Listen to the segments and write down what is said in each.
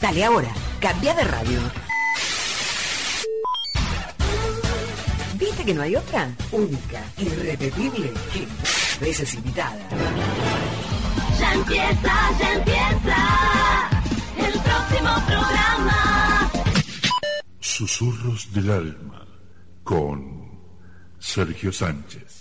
Dale ahora, cambia de radio. ¿Viste que no hay otra? Única, irrepetible, que veces invitada. Ya empieza, ya empieza el próximo programa. Susurros del alma con Sergio Sánchez.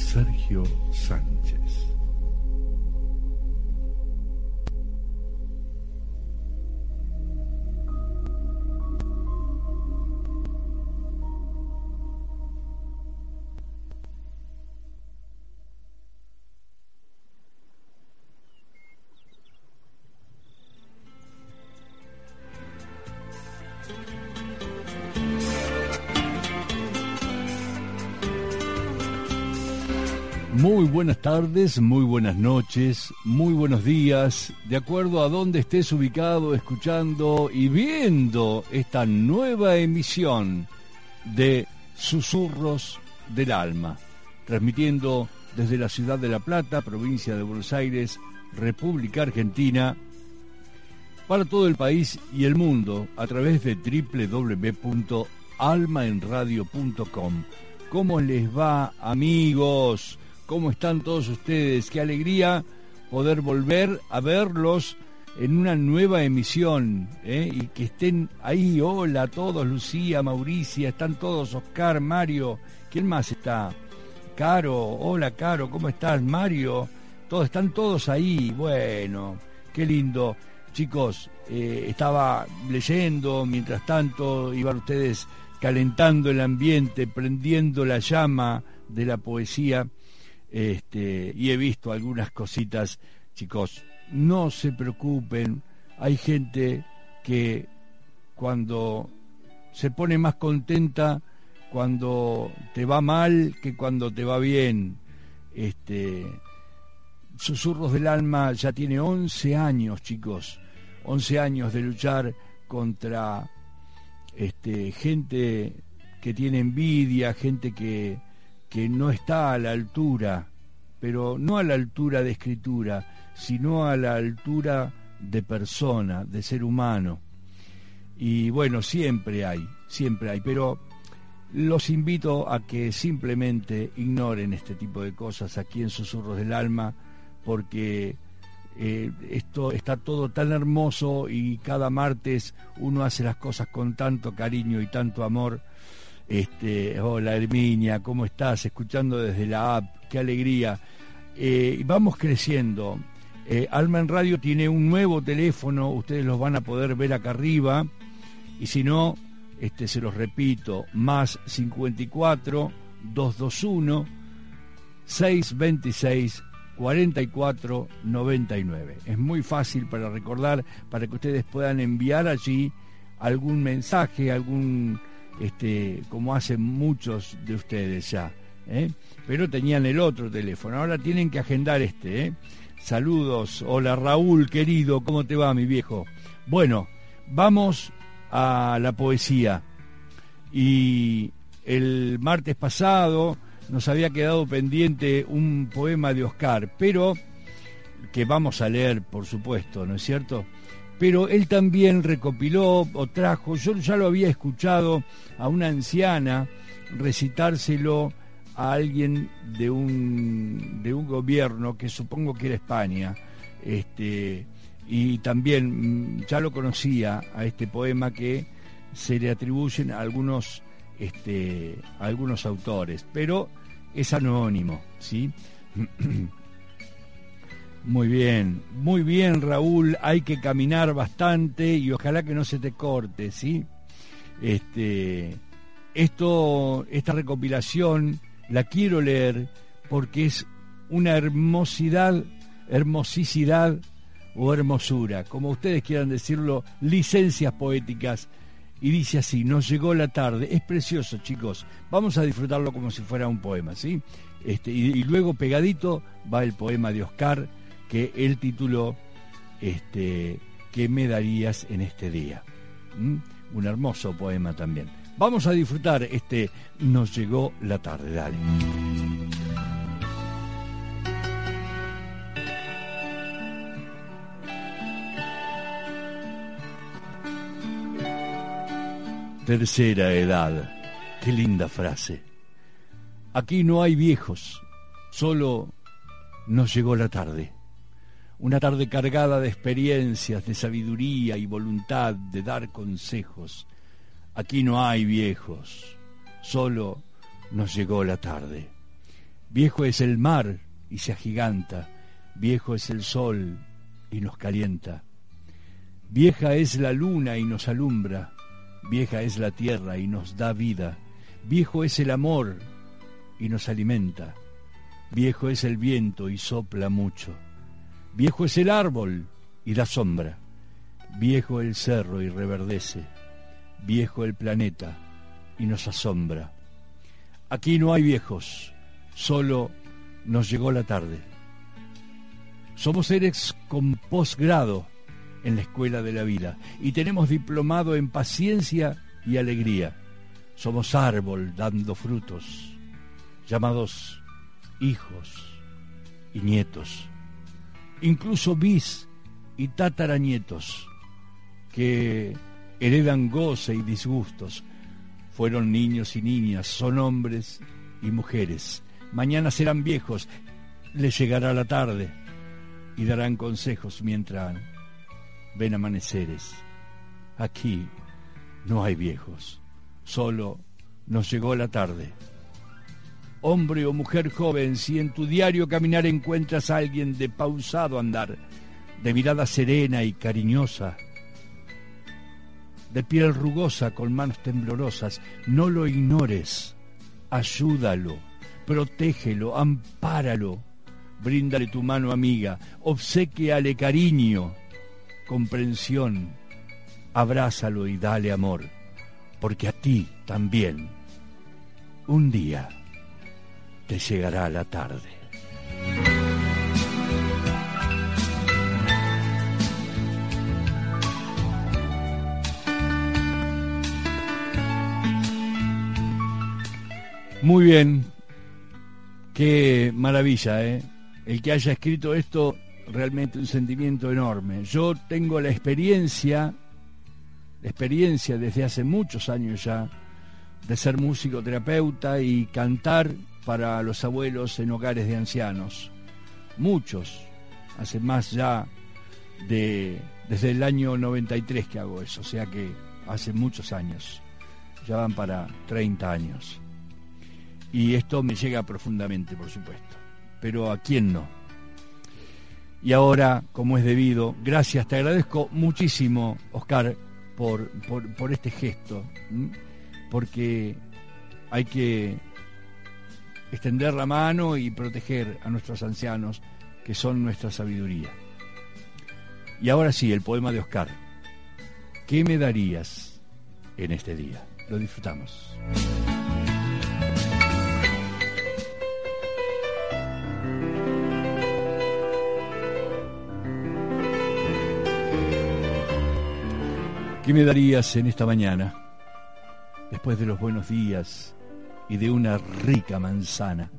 Sergio Sánchez. Buenas tardes, muy buenas noches, muy buenos días, de acuerdo a donde estés ubicado, escuchando y viendo esta nueva emisión de Susurros del Alma, transmitiendo desde la ciudad de La Plata, provincia de Buenos Aires, República Argentina, para todo el país y el mundo a través de www.almaenradio.com. ¿Cómo les va, amigos? ¿Cómo están todos ustedes? Qué alegría poder volver a verlos en una nueva emisión ¿eh? y que estén ahí. Hola a todos, Lucía, Mauricia, están todos, Oscar, Mario. ¿Quién más está? Caro, hola Caro, ¿cómo estás? Mario, todos están todos ahí. Bueno, qué lindo. Chicos, eh, estaba leyendo, mientras tanto iban ustedes calentando el ambiente, prendiendo la llama de la poesía este, y he visto algunas cositas, chicos, no se preocupen, hay gente que cuando se pone más contenta cuando te va mal que cuando te va bien. Este, Susurros del Alma ya tiene 11 años, chicos, 11 años de luchar contra este, gente que tiene envidia, gente que, que no está a la altura, pero no a la altura de escritura, sino a la altura de persona, de ser humano. Y bueno, siempre hay, siempre hay, pero los invito a que simplemente ignoren este tipo de cosas aquí en Susurros del Alma, porque eh, esto está todo tan hermoso y cada martes uno hace las cosas con tanto cariño y tanto amor este, hola Herminia, ¿cómo estás? Escuchando desde la app, qué alegría. Eh, vamos creciendo. Eh, Alma en Radio tiene un nuevo teléfono, ustedes los van a poder ver acá arriba. Y si no, este, se los repito, más 54 221 626 44 99. Es muy fácil para recordar, para que ustedes puedan enviar allí algún mensaje, algún este, como hacen muchos de ustedes ya. ¿eh? Pero tenían el otro teléfono, ahora tienen que agendar este. ¿eh? Saludos, hola Raúl querido, ¿cómo te va mi viejo? Bueno, vamos a la poesía. Y el martes pasado nos había quedado pendiente un poema de Oscar, pero que vamos a leer, por supuesto, ¿no es cierto? Pero él también recopiló o trajo, yo ya lo había escuchado a una anciana recitárselo a alguien de un, de un gobierno que supongo que era España, este, y también mm, ya lo conocía a este poema que se le atribuyen a algunos, este, a algunos autores, pero es anónimo, ¿sí? Muy bien, muy bien Raúl, hay que caminar bastante y ojalá que no se te corte, ¿sí? Este, esto, esta recopilación la quiero leer porque es una hermosidad, hermosicidad o hermosura, como ustedes quieran decirlo, licencias poéticas. Y dice así, nos llegó la tarde, es precioso chicos, vamos a disfrutarlo como si fuera un poema, ¿sí? Este, y, y luego pegadito va el poema de Oscar, que él tituló este, ¿Qué me darías en este día? ¿Mm? Un hermoso poema también. Vamos a disfrutar este Nos llegó la tarde, dale. Tercera edad. Qué linda frase. Aquí no hay viejos, solo nos llegó la tarde. Una tarde cargada de experiencias, de sabiduría y voluntad de dar consejos. Aquí no hay viejos, solo nos llegó la tarde. Viejo es el mar y se agiganta, viejo es el sol y nos calienta. Vieja es la luna y nos alumbra, vieja es la tierra y nos da vida. Viejo es el amor y nos alimenta. Viejo es el viento y sopla mucho. Viejo es el árbol y da sombra. Viejo el cerro y reverdece. Viejo el planeta y nos asombra. Aquí no hay viejos, solo nos llegó la tarde. Somos seres con posgrado en la escuela de la vida y tenemos diplomado en paciencia y alegría. Somos árbol dando frutos, llamados hijos y nietos, incluso bis y tataranietos que heredan goce y disgustos. Fueron niños y niñas, son hombres y mujeres. Mañana serán viejos, les llegará la tarde y darán consejos mientras ven amaneceres. Aquí no hay viejos, solo nos llegó la tarde. Hombre o mujer joven, si en tu diario caminar encuentras a alguien de pausado andar, de mirada serena y cariñosa, de piel rugosa con manos temblorosas, no lo ignores, ayúdalo, protégelo, ampáralo, bríndale tu mano amiga, obsequiale cariño, comprensión, abrázalo y dale amor, porque a ti también un día te llegará la tarde. Muy bien, qué maravilla, ¿eh? El que haya escrito esto, realmente un sentimiento enorme. Yo tengo la experiencia, la experiencia desde hace muchos años ya, de ser músico terapeuta y cantar para los abuelos en hogares de ancianos. Muchos, hace más ya de desde el año 93 que hago eso, o sea que hace muchos años, ya van para 30 años. Y esto me llega profundamente, por supuesto. Pero a quién no. Y ahora, como es debido, gracias, te agradezco muchísimo, Oscar, por, por, este gesto, porque hay que extender la mano y proteger a nuestros ancianos, que son nuestra sabiduría. Y ahora sí, el poema de Oscar. ¿Qué me darías en este día? Lo disfrutamos. ¿Qué me darías en esta mañana, después de los buenos días y de una rica manzana?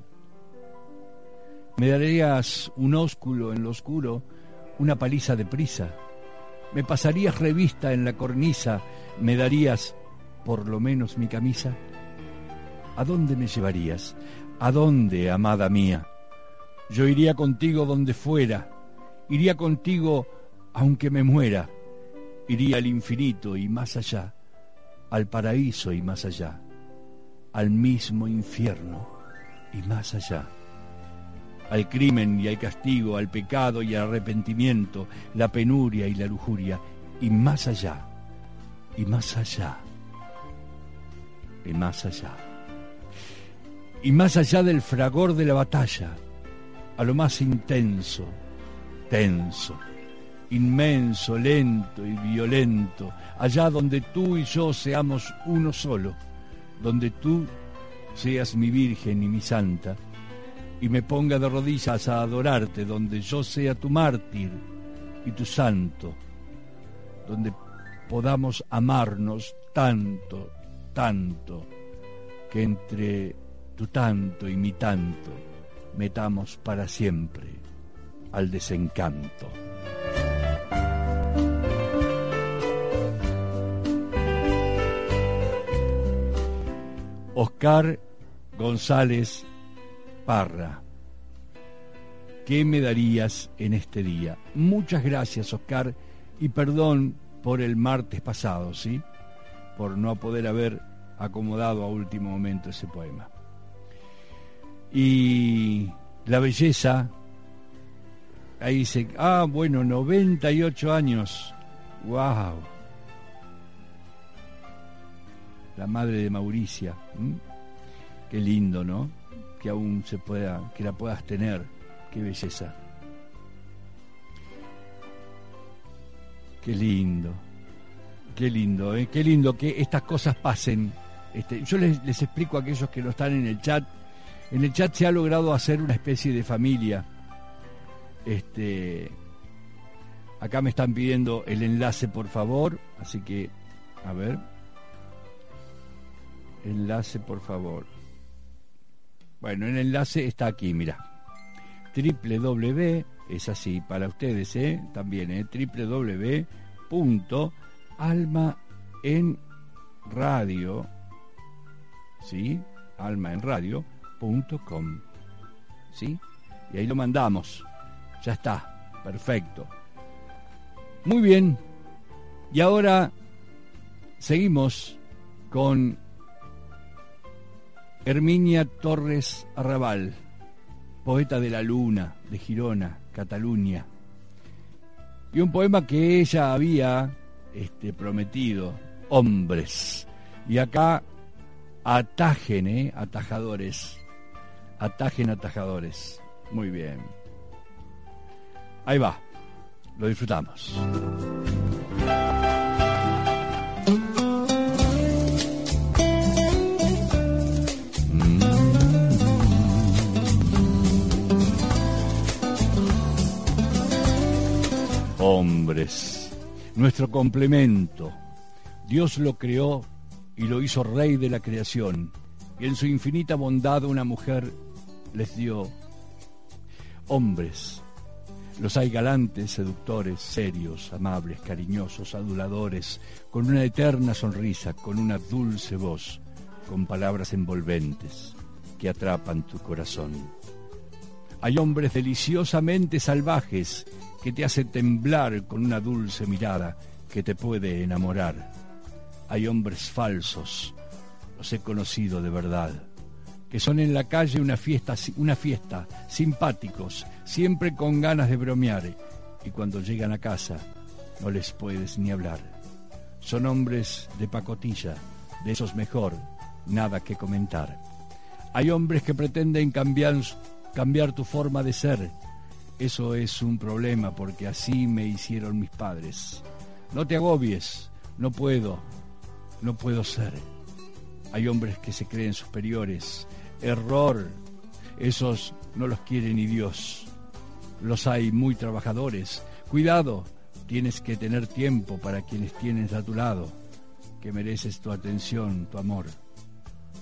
Me darías un ósculo en lo oscuro, una paliza de prisa. Me pasarías revista en la cornisa, me darías por lo menos mi camisa. ¿A dónde me llevarías? ¿A dónde, amada mía? Yo iría contigo donde fuera, iría contigo aunque me muera iría al infinito y más allá, al paraíso y más allá, al mismo infierno y más allá, al crimen y al castigo, al pecado y al arrepentimiento, la penuria y la lujuria, y más allá, y más allá, y más allá, y más allá del fragor de la batalla, a lo más intenso, tenso, inmenso, lento y violento, allá donde tú y yo seamos uno solo, donde tú seas mi Virgen y mi Santa, y me ponga de rodillas a adorarte, donde yo sea tu mártir y tu santo, donde podamos amarnos tanto, tanto, que entre tu tanto y mi tanto metamos para siempre al desencanto. Oscar González Parra, ¿qué me darías en este día? Muchas gracias, Oscar, y perdón por el martes pasado, ¿sí? Por no poder haber acomodado a último momento ese poema. Y la belleza, ahí dice, ah, bueno, 98 años, wow. La madre de Mauricia, qué lindo, ¿no? Que aún se pueda, que la puedas tener, qué belleza. Qué lindo, qué lindo, ¿eh? qué lindo que estas cosas pasen. Este, yo les, les explico a aquellos que no están en el chat. En el chat se ha logrado hacer una especie de familia. Este, acá me están pidiendo el enlace, por favor. Así que, a ver. Enlace, por favor. Bueno, el enlace está aquí, mira. www, es así para ustedes, ¿eh? También, ¿eh? www.alma en radio, ¿sí? Alma en radio.com, ¿sí? Y ahí lo mandamos. Ya está, perfecto. Muy bien. Y ahora seguimos con Herminia Torres Arrabal, poeta de la luna, de Girona, Cataluña. Y un poema que ella había este, prometido, hombres. Y acá atajen, ¿eh? atajadores. Atajen atajadores. Muy bien. Ahí va. Lo disfrutamos. Hombres, nuestro complemento. Dios lo creó y lo hizo rey de la creación. Y en su infinita bondad una mujer les dio hombres. Los hay galantes, seductores, serios, amables, cariñosos, aduladores, con una eterna sonrisa, con una dulce voz, con palabras envolventes que atrapan tu corazón. Hay hombres deliciosamente salvajes que te hacen temblar con una dulce mirada que te puede enamorar. Hay hombres falsos, los he conocido de verdad, que son en la calle una fiesta, una fiesta, simpáticos, siempre con ganas de bromear, y cuando llegan a casa no les puedes ni hablar. Son hombres de pacotilla, de esos mejor, nada que comentar. Hay hombres que pretenden cambiar, cambiar tu forma de ser. Eso es un problema porque así me hicieron mis padres. No te agobies, no puedo, no puedo ser. Hay hombres que se creen superiores. Error. Esos no los quiere ni Dios. Los hay muy trabajadores. Cuidado, tienes que tener tiempo para quienes tienes a tu lado, que mereces tu atención, tu amor.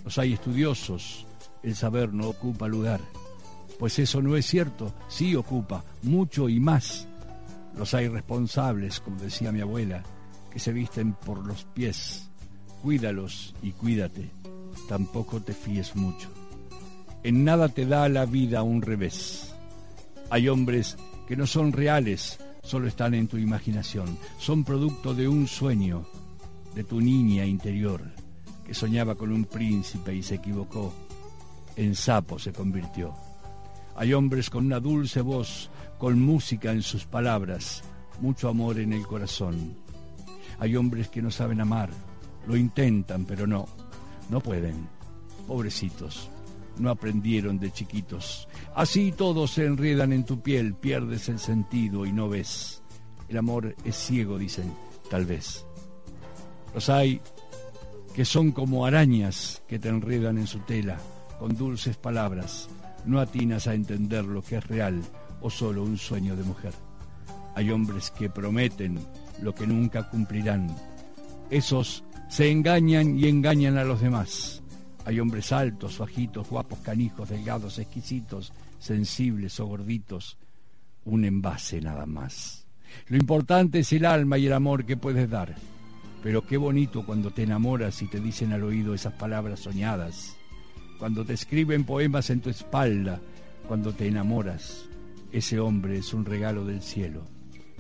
Los hay estudiosos. El saber no ocupa lugar. Pues eso no es cierto. Sí ocupa mucho y más. Los hay responsables, como decía mi abuela, que se visten por los pies cuídalos y cuídate, tampoco te fíes mucho. En nada te da la vida un revés. Hay hombres que no son reales, solo están en tu imaginación, son producto de un sueño, de tu niña interior, que soñaba con un príncipe y se equivocó, en sapo se convirtió. Hay hombres con una dulce voz, con música en sus palabras, mucho amor en el corazón. Hay hombres que no saben amar, lo intentan, pero no, no pueden. Pobrecitos, no aprendieron de chiquitos. Así todos se enredan en tu piel, pierdes el sentido y no ves. El amor es ciego, dicen, tal vez. Los hay que son como arañas que te enredan en su tela, con dulces palabras. No atinas a entender lo que es real o solo un sueño de mujer. Hay hombres que prometen lo que nunca cumplirán. Esos se engañan y engañan a los demás. Hay hombres altos, bajitos, guapos, canijos, delgados, exquisitos, sensibles o gorditos. Un envase nada más. Lo importante es el alma y el amor que puedes dar. Pero qué bonito cuando te enamoras y te dicen al oído esas palabras soñadas. Cuando te escriben poemas en tu espalda. Cuando te enamoras. Ese hombre es un regalo del cielo.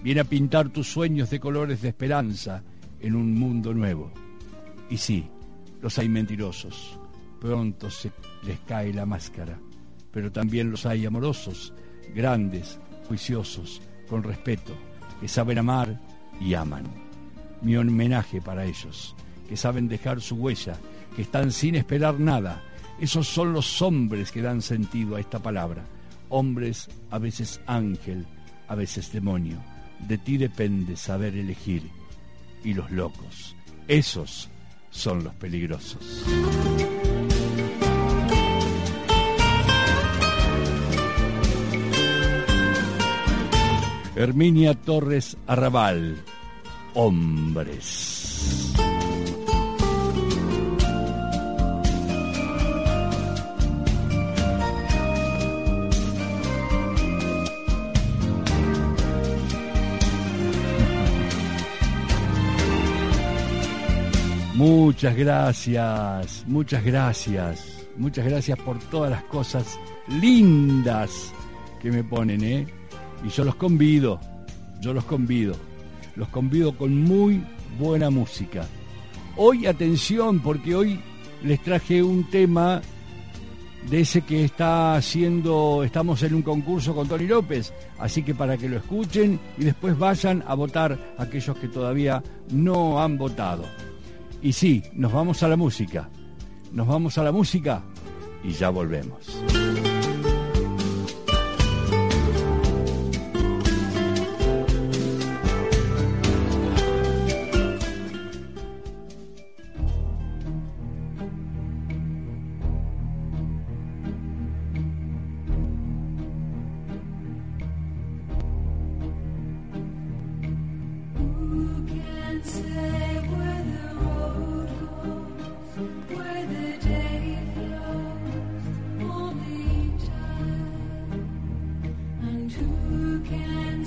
Viene a pintar tus sueños de colores de esperanza en un mundo nuevo. Y sí, los hay mentirosos. Pronto se les cae la máscara. Pero también los hay amorosos, grandes, juiciosos, con respeto, que saben amar y aman. Mi homenaje para ellos, que saben dejar su huella, que están sin esperar nada. Esos son los hombres que dan sentido a esta palabra. Hombres, a veces ángel, a veces demonio. De ti depende saber elegir. Y los locos, esos son los peligrosos. Herminia Torres Arrabal, Hombres. Muchas gracias, muchas gracias, muchas gracias por todas las cosas lindas que me ponen, ¿eh? Y yo los convido, yo los convido, los convido con muy buena música. Hoy atención, porque hoy les traje un tema de ese que está haciendo, estamos en un concurso con Tony López, así que para que lo escuchen y después vayan a votar aquellos que todavía no han votado. Y sí, nos vamos a la música, nos vamos a la música y ya volvemos.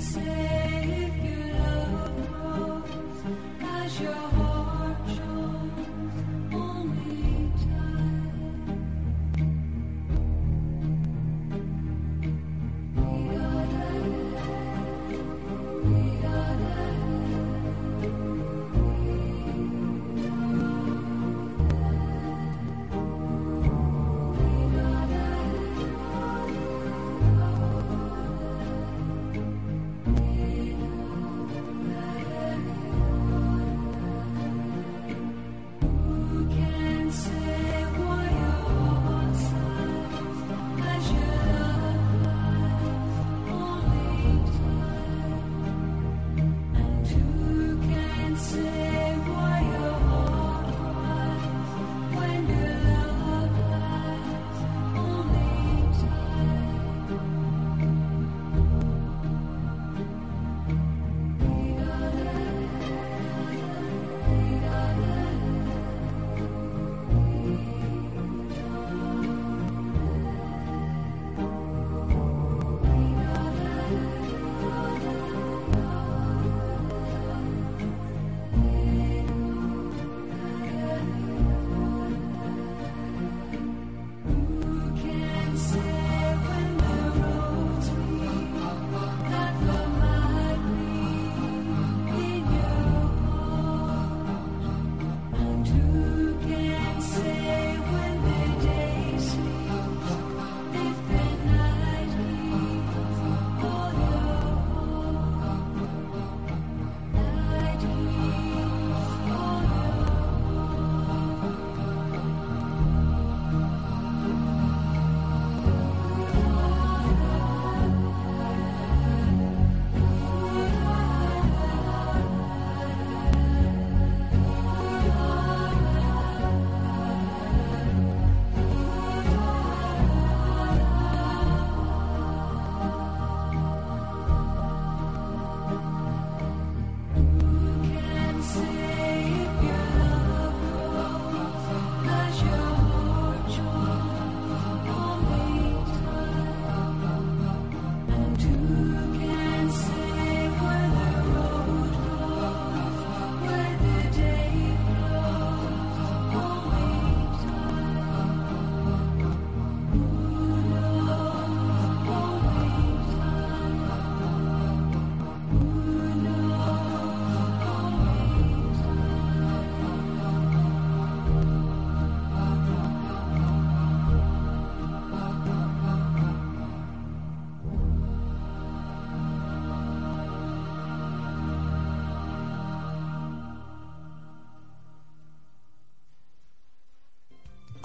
say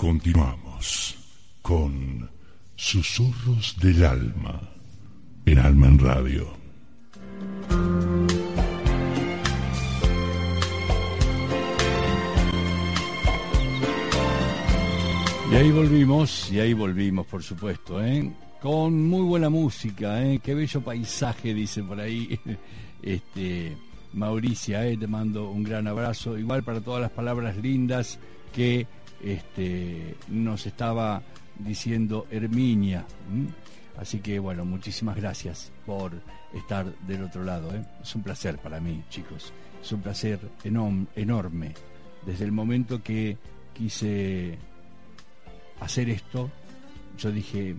Continuamos con Susurros del Alma en Alma en Radio. Y ahí volvimos, y ahí volvimos, por supuesto, ¿eh? con muy buena música, ¿eh? qué bello paisaje, dice por ahí este, Mauricia, ¿eh? te mando un gran abrazo, igual para todas las palabras lindas que este, nos estaba diciendo Herminia. Así que bueno, muchísimas gracias por estar del otro lado. ¿eh? Es un placer para mí, chicos. Es un placer enorme. Desde el momento que quise hacer esto, yo dije,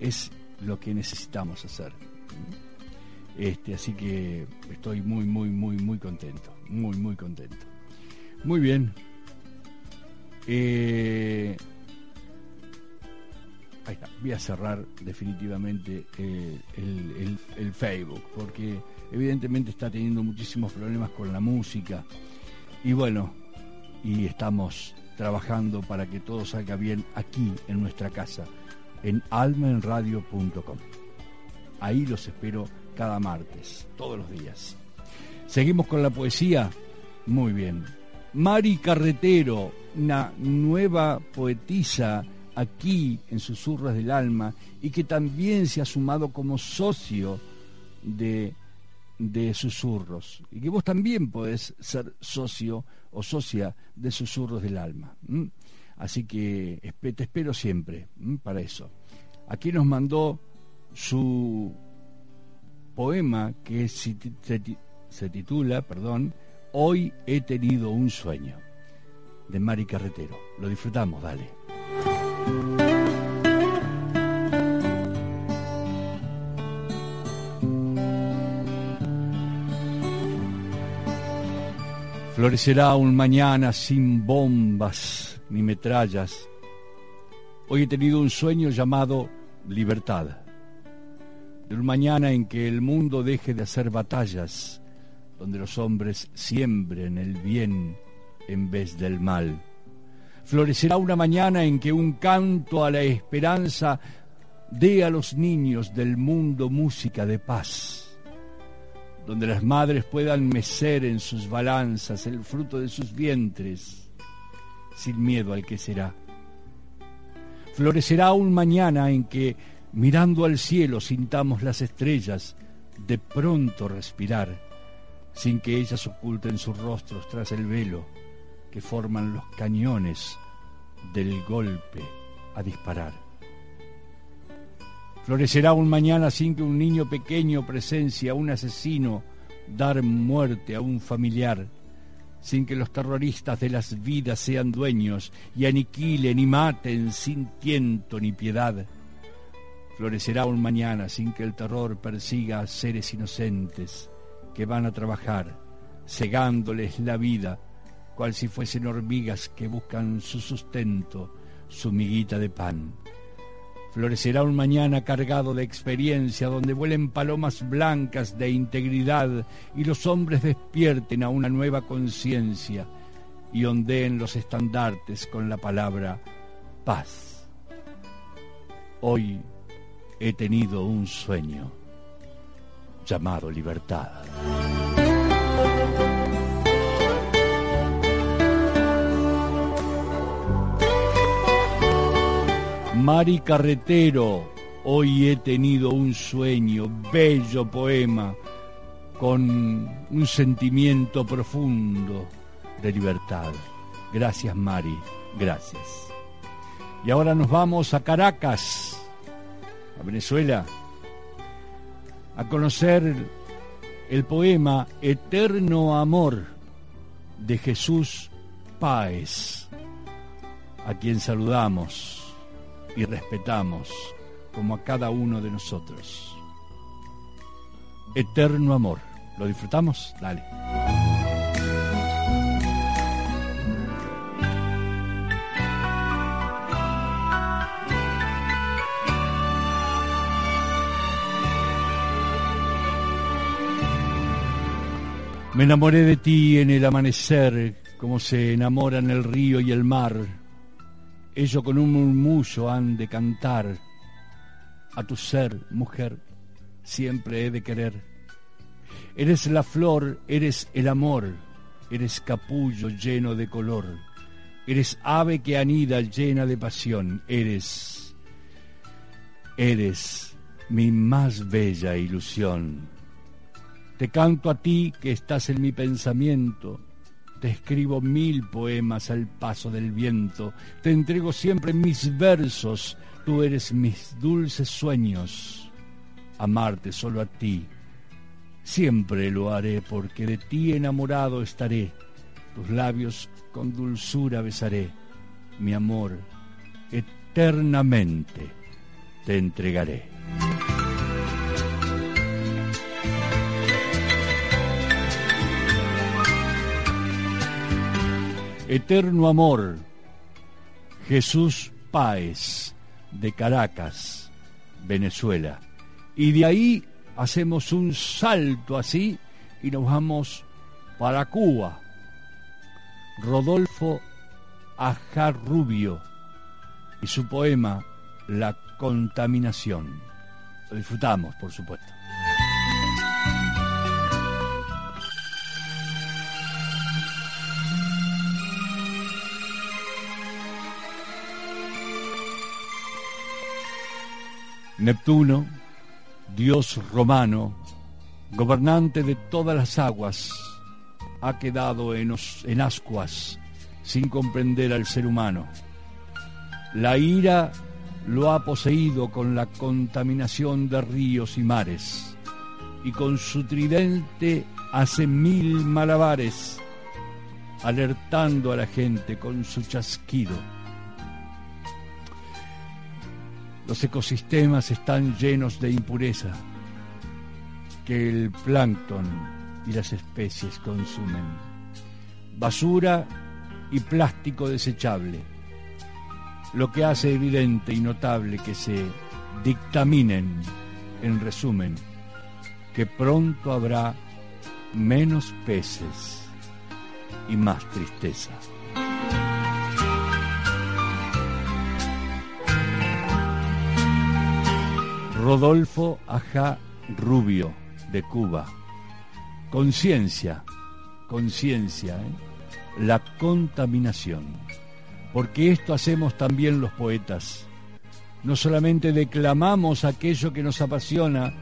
es lo que necesitamos hacer. Este, así que estoy muy, muy, muy, muy contento. Muy, muy contento. Muy bien. Eh, ahí está. Voy a cerrar definitivamente eh, el, el- Facebook, porque evidentemente está teniendo muchísimos problemas con la música. Y bueno, y estamos trabajando para que todo salga bien aquí en nuestra casa, en almenradio.com. Ahí los espero cada martes, todos los días. Seguimos con la poesía. Muy bien. Mari Carretero, una nueva poetisa aquí en Susurros del Alma y que también se ha sumado como socio de, de Susurros. Y que vos también podés ser socio o socia de Susurros del Alma. Así que te espero siempre para eso. Aquí nos mandó su poema que se titula, perdón, Hoy he tenido un sueño, de Mari Carretero. Lo disfrutamos, dale. Florecerá un mañana sin bombas ni metrallas. Hoy he tenido un sueño llamado libertad. De un mañana en que el mundo deje de hacer batallas, donde los hombres siembren el bien en vez del mal. Florecerá una mañana en que un canto a la esperanza dé a los niños del mundo música de paz donde las madres puedan mecer en sus balanzas el fruto de sus vientres, sin miedo al que será. Florecerá un mañana en que, mirando al cielo, sintamos las estrellas de pronto respirar, sin que ellas oculten sus rostros tras el velo que forman los cañones del golpe a disparar. Florecerá un mañana sin que un niño pequeño presencie a un asesino dar muerte a un familiar, sin que los terroristas de las vidas sean dueños y aniquilen y maten sin tiento ni piedad. Florecerá un mañana sin que el terror persiga a seres inocentes que van a trabajar, cegándoles la vida, cual si fuesen hormigas que buscan su sustento, su miguita de pan. Florecerá un mañana cargado de experiencia, donde vuelen palomas blancas de integridad y los hombres despierten a una nueva conciencia y ondeen los estandartes con la palabra paz. Hoy he tenido un sueño llamado libertad. Mari Carretero, hoy he tenido un sueño, bello poema, con un sentimiento profundo de libertad. Gracias Mari, gracias. Y ahora nos vamos a Caracas, a Venezuela, a conocer el poema Eterno Amor de Jesús Páez, a quien saludamos y respetamos como a cada uno de nosotros. Eterno amor. ¿Lo disfrutamos? Dale. Me enamoré de ti en el amanecer, como se enamoran el río y el mar, Ellos con un murmullo han de cantar. A tu ser, mujer, siempre he de querer. Eres la flor, eres el amor, eres capullo lleno de color, eres ave que anida llena de pasión, eres, eres mi más bella ilusión. Te canto a ti que estás en mi pensamiento, te escribo mil poemas al paso del viento, te entrego siempre mis versos, tú eres mis dulces sueños. Amarte solo a ti, siempre lo haré, porque de ti enamorado estaré, tus labios con dulzura besaré, mi amor, eternamente te entregaré. Eterno Amor, Jesús Páez, de Caracas, Venezuela. Y de ahí hacemos un salto así y nos vamos para Cuba. Rodolfo Ajarrubio y su poema La contaminación. Lo disfrutamos, por supuesto. Neptuno, dios romano, gobernante de todas las aguas, ha quedado en, os- ascuas sin comprender al ser humano. La ira lo ha poseído con la contaminación de ríos y mares, y con su tridente hace mil malabares, alertando a la gente con su chasquido. Los ecosistemas están llenos de impureza que el plancton y las especies consumen. Basura y plástico desechable, lo que hace evidente y notable que se dictaminen, en resumen, que pronto habrá menos peces y más tristeza. Rodolfo Ajá Rubio, de Cuba. Conciencia, conciencia, ¿eh? la contaminación. Porque esto hacemos también los poetas. No solamente declamamos aquello que nos apasiona,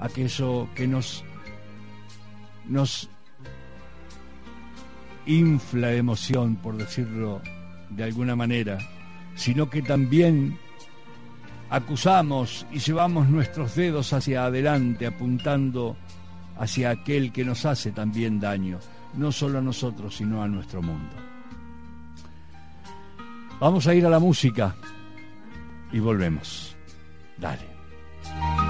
aquello que nos, nos infla de emoción, por decirlo de alguna manera, sino que también acusamos y llevamos nuestros dedos hacia adelante apuntando hacia aquel que nos hace también daño, no solo a nosotros, sino a nuestro mundo. Vamos a ir a la música y volvemos. Dale.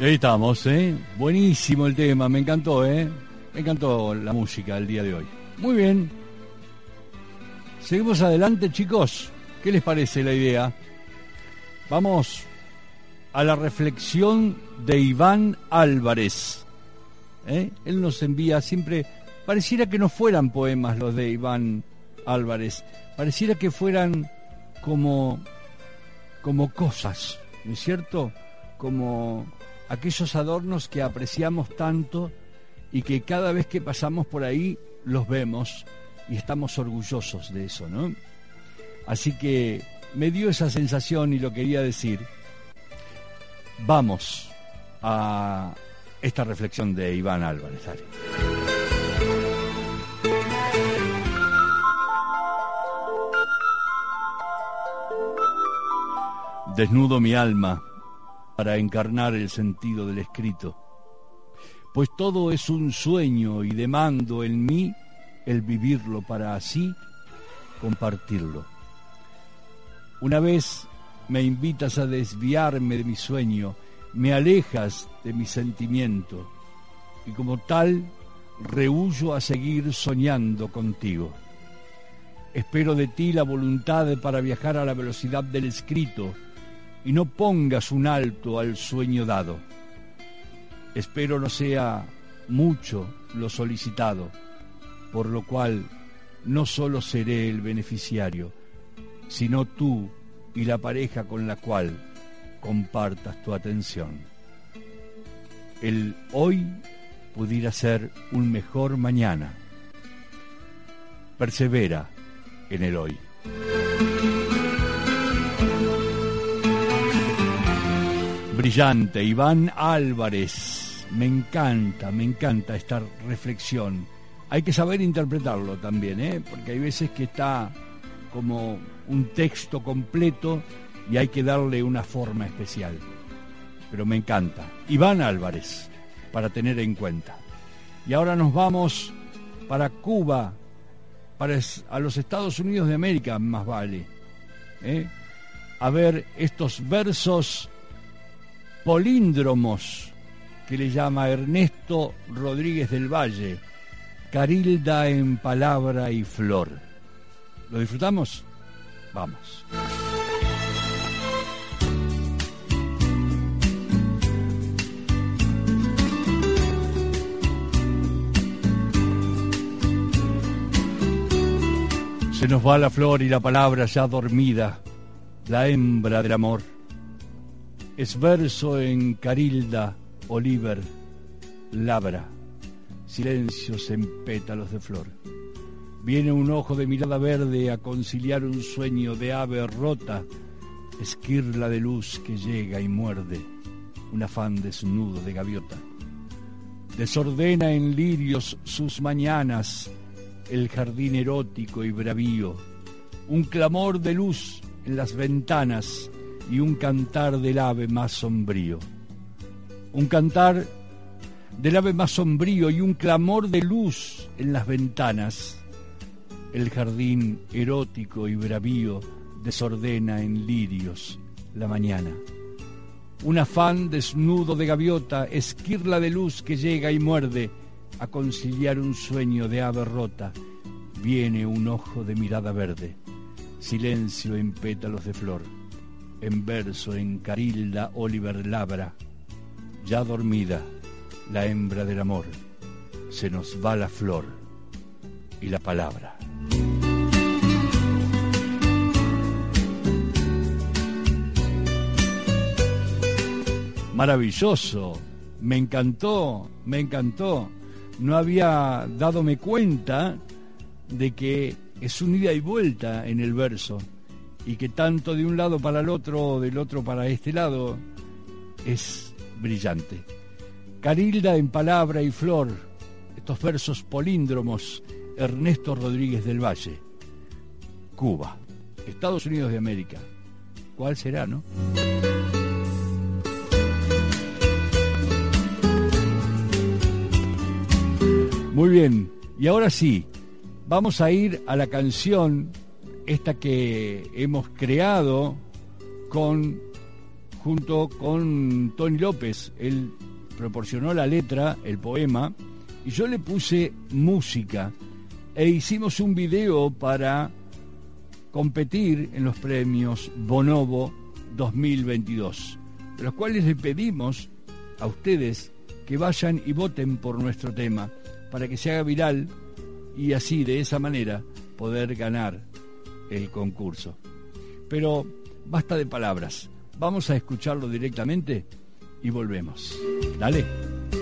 Y ahí estamos, ¿eh? Buenísimo el tema, me encantó, ¿eh? Me encantó la música del día de hoy. Muy bien. Seguimos adelante, chicos. ¿Qué les parece la idea? Vamos a la reflexión de Iván Álvarez. ¿Eh? Él nos envía siempre, pareciera que no fueran poemas los de Iván Álvarez, pareciera que fueran como, como cosas, ¿no es cierto? Como aquellos adornos que apreciamos tanto y que cada vez que pasamos por ahí los vemos y estamos orgullosos de eso, ¿no? Así que me dio esa sensación y lo quería decir. Vamos a esta reflexión de Iván Álvarez. Desnudo mi alma para encarnar el sentido del escrito, pues todo es un sueño y demando en mí el vivirlo para así compartirlo. Una vez me invitas a desviarme de mi sueño, me alejas de mi sentimiento y como tal rehuyo a seguir soñando contigo. Espero de ti la voluntad para viajar a la velocidad del escrito y no pongas un alto al sueño dado. Espero no sea mucho lo solicitado, por lo cual no solo seré el beneficiario, sino tú y la pareja con la cual compartas tu atención. El hoy pudiera ser un mejor mañana. Persevera en el hoy. Brillante, Iván Álvarez. Me encanta, me encanta esta reflexión. Hay que saber interpretarlo también, ¿eh? porque hay veces que está como un texto completo y hay que darle una forma especial. Pero me encanta. Iván Álvarez, para tener en cuenta. Y ahora nos vamos para Cuba, para a los Estados Unidos de América, más vale. ¿eh? A ver estos versos políndromos que le llama Ernesto Rodríguez del Valle, Carilda en palabra y flor. ¿Lo disfrutamos? Vamos. Se nos va la flor y la palabra ya dormida, la hembra del amor. Es verso en Carilda, Oliver, labra, silencios en pétalos de flor. Viene un ojo de mirada verde a conciliar un sueño de ave rota, esquirla de luz que llega y muerde, un afán desnudo de gaviota. Desordena en lirios sus mañanas el jardín erótico y bravío, un clamor de luz en las ventanas y un cantar del ave más sombrío. Un cantar del ave más sombrío y un clamor de luz en las ventanas. El jardín erótico y bravío desordena en lirios la mañana. Un afán desnudo de gaviota, esquirla de luz que llega y muerde a conciliar un sueño de ave rota. Viene un ojo de mirada verde, silencio en pétalos de flor, en verso en Carilda Oliver Labra, ya dormida, la hembra del amor, se nos va la flor y la palabra. Maravilloso, me encantó, me encantó. No había dadome cuenta de que es un ida y vuelta en el verso y que tanto de un lado para el otro del otro para este lado es brillante. Carilda en palabra y flor, estos versos políndromos, Ernesto Rodríguez del Valle, Cuba, Estados Unidos de América. ¿Cuál será, no? Muy bien, y ahora sí, vamos a ir a la canción esta que hemos creado con junto con Tony López. Él proporcionó la letra, el poema, y yo le puse música e hicimos un video para competir en los premios Bonobo 2022, de los cuales le pedimos a ustedes que vayan y voten por nuestro tema para que se haga viral y así de esa manera poder ganar el concurso. Pero basta de palabras, vamos a escucharlo directamente y volvemos. Dale.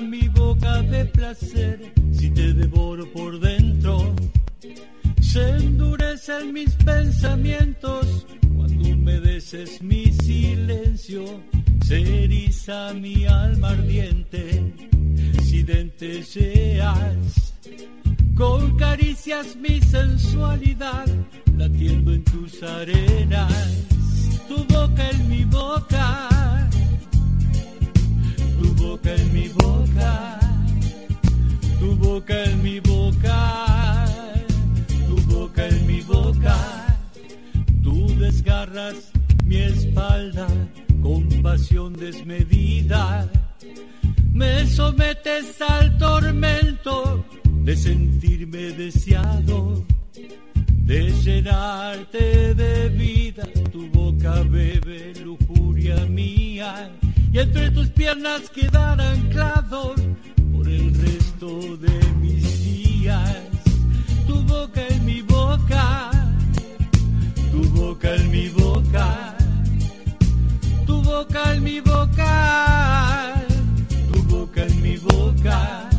Mi boca de placer si te devoro por dentro. Se endurecen mis pensamientos cuando humedeces mi silencio. Se eriza mi alma ardiente si dentejeas. Con caricias mi sensualidad latiendo en tus arenas. Tu boca en mi boca boca en mi boca, tu boca en mi boca, tu boca en mi boca, tú desgarras mi espalda con pasión desmedida, me sometes al tormento de sentirme deseado. De llenarte de vida, tu boca bebe lujuria mía y entre tus piernas quedar anclado por el resto de mis días. Tu boca en mi boca, tu boca en mi boca, tu boca en mi boca, tu boca en mi boca,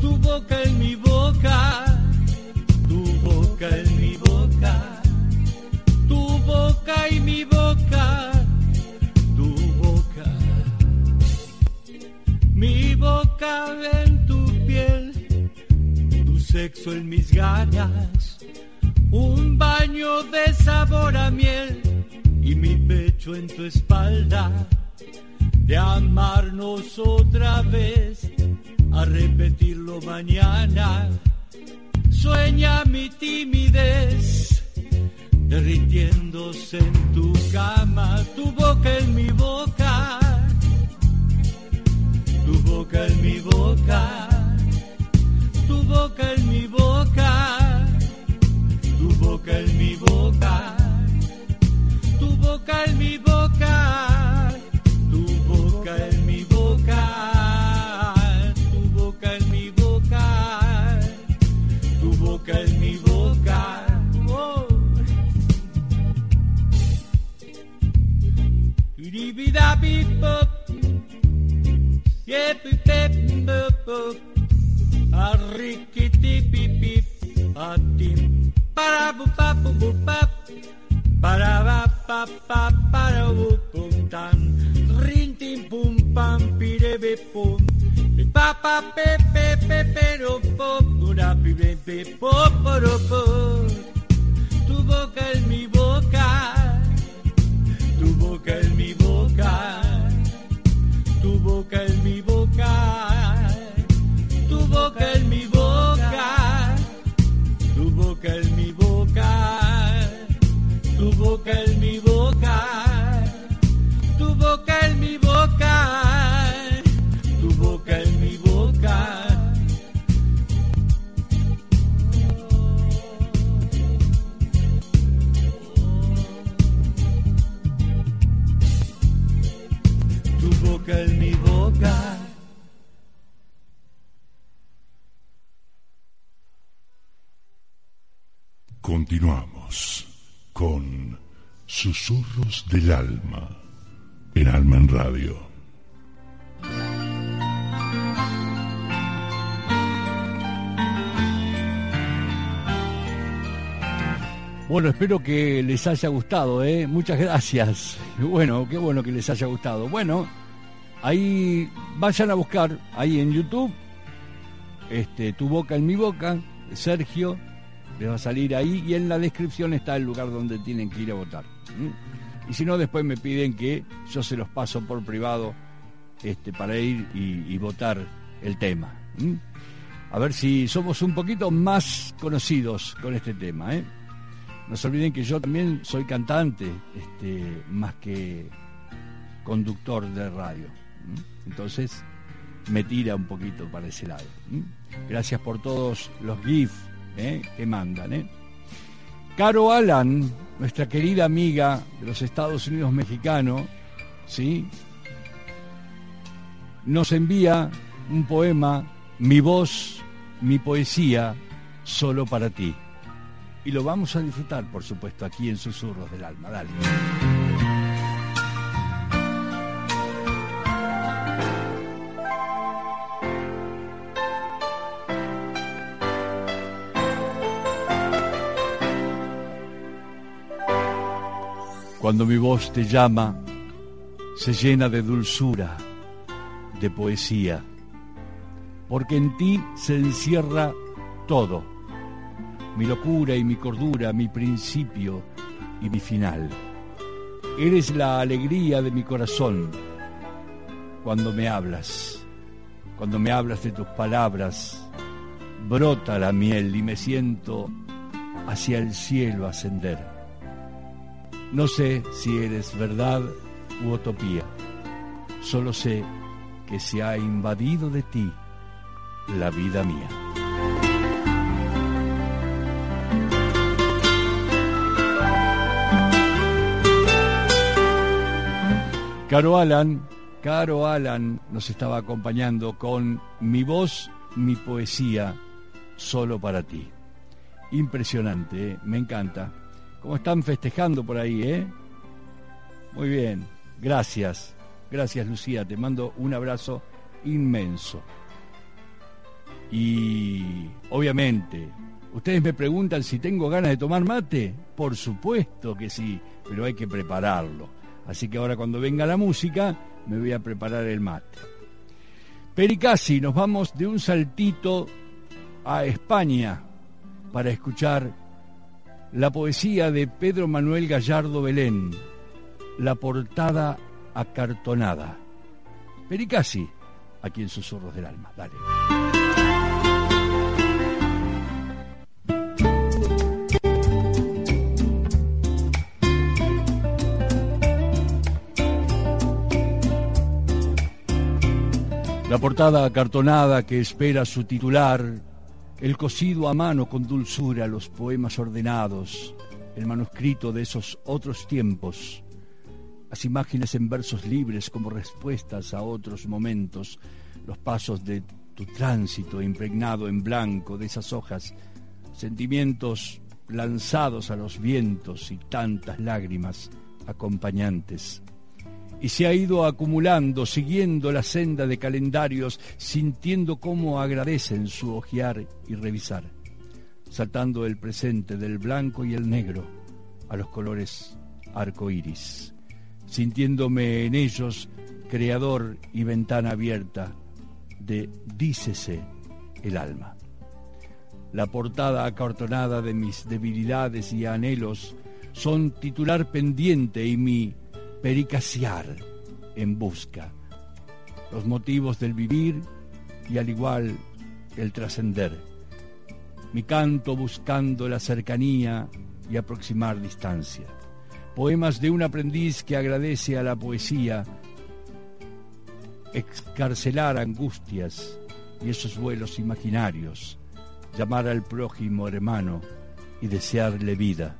tu boca en mi boca, boca en tu piel, tu sexo en mis ganas, un baño de sabor a miel y mi pecho en tu espalda, de amarnos otra vez, a repetirlo mañana, sueña mi timidez derritiéndose en tu cama, tu boca en mi boca, boca en mi boca, tu boca en mi boca, tu boca en mi boca, tu boca en mi boca, Tu boca en mi boca. Tu boca en mi boca, en mi del alma en Alma en Radio. Bueno, espero que les haya gustado, ¿eh? Muchas gracias. Bueno, qué bueno que les haya gustado. Bueno, ahí vayan a buscar, ahí en YouTube, este, Tu Boca en Mi Boca, Sergio, les va a salir ahí y en la descripción está el lugar donde tienen que ir a votar. Mm. Y si no, después me piden que yo se los paso por privado este, para ir y, votar el tema. A ver si somos un poquito más conocidos con este tema. ¿eh? No se olviden que yo también soy cantante, este, más que conductor de radio. Entonces me tira un poquito para ese lado. Gracias por todos los GIF ¿eh? que mandan. ¿eh? Caro Alan, nuestra querida amiga de los Estados Unidos mexicanos, ¿sí? nos envía un poema, Mi voz, mi poesía, solo para ti. Y lo vamos a disfrutar, por supuesto, aquí en Susurros del Alma. Dale. Cuando mi voz te llama, se llena de dulzura, de poesía, porque en ti se encierra todo, mi locura y mi cordura, mi principio y mi final. Eres la alegría de mi corazón cuando me hablas, cuando me hablas de tus palabras, brota la miel y me siento hacia el cielo ascender. No sé si eres verdad u utopía, solo sé que se ha invadido de ti la vida mía. Caro Alan, Caro Alan nos estaba acompañando con Mi voz, mi poesía, solo para ti. Impresionante, ¿eh? me encanta. ¿Cómo están festejando por ahí, eh? Muy bien, gracias. Gracias, Lucía. Te mando un abrazo inmenso. Y obviamente, ustedes me preguntan si tengo ganas de tomar mate. Por supuesto que sí, pero hay que prepararlo. Así que ahora cuando venga la música, me voy a preparar el mate. Pericasi, nos vamos de un saltito a España para escuchar la poesía de Pedro Manuel Gallardo Belén, La portada acartonada. Pericasi, aquí en Susurros del Alma. Dale. La portada acartonada que espera su titular, el cosido a mano con dulzura, los poemas ordenados, el manuscrito de esos otros tiempos, las imágenes en versos libres como respuestas a otros momentos, los pasos de tu tránsito impregnado en blanco de esas hojas, sentimientos lanzados a los vientos y tantas lágrimas acompañantes y se ha ido acumulando, siguiendo la senda de calendarios, sintiendo cómo agradecen su ojear y revisar, saltando el presente del blanco y el negro a los colores arcoíris, sintiéndome en ellos creador y ventana abierta de dícese el alma. La portada acartonada de mis debilidades y anhelos son titular pendiente y mi pericasear en busca, los motivos del vivir y al igual el trascender. Mi canto buscando la cercanía y aproximar distancia. Poemas de un aprendiz que agradece a la poesía excarcelar angustias y esos vuelos imaginarios, llamar al prójimo hermano y desearle vida,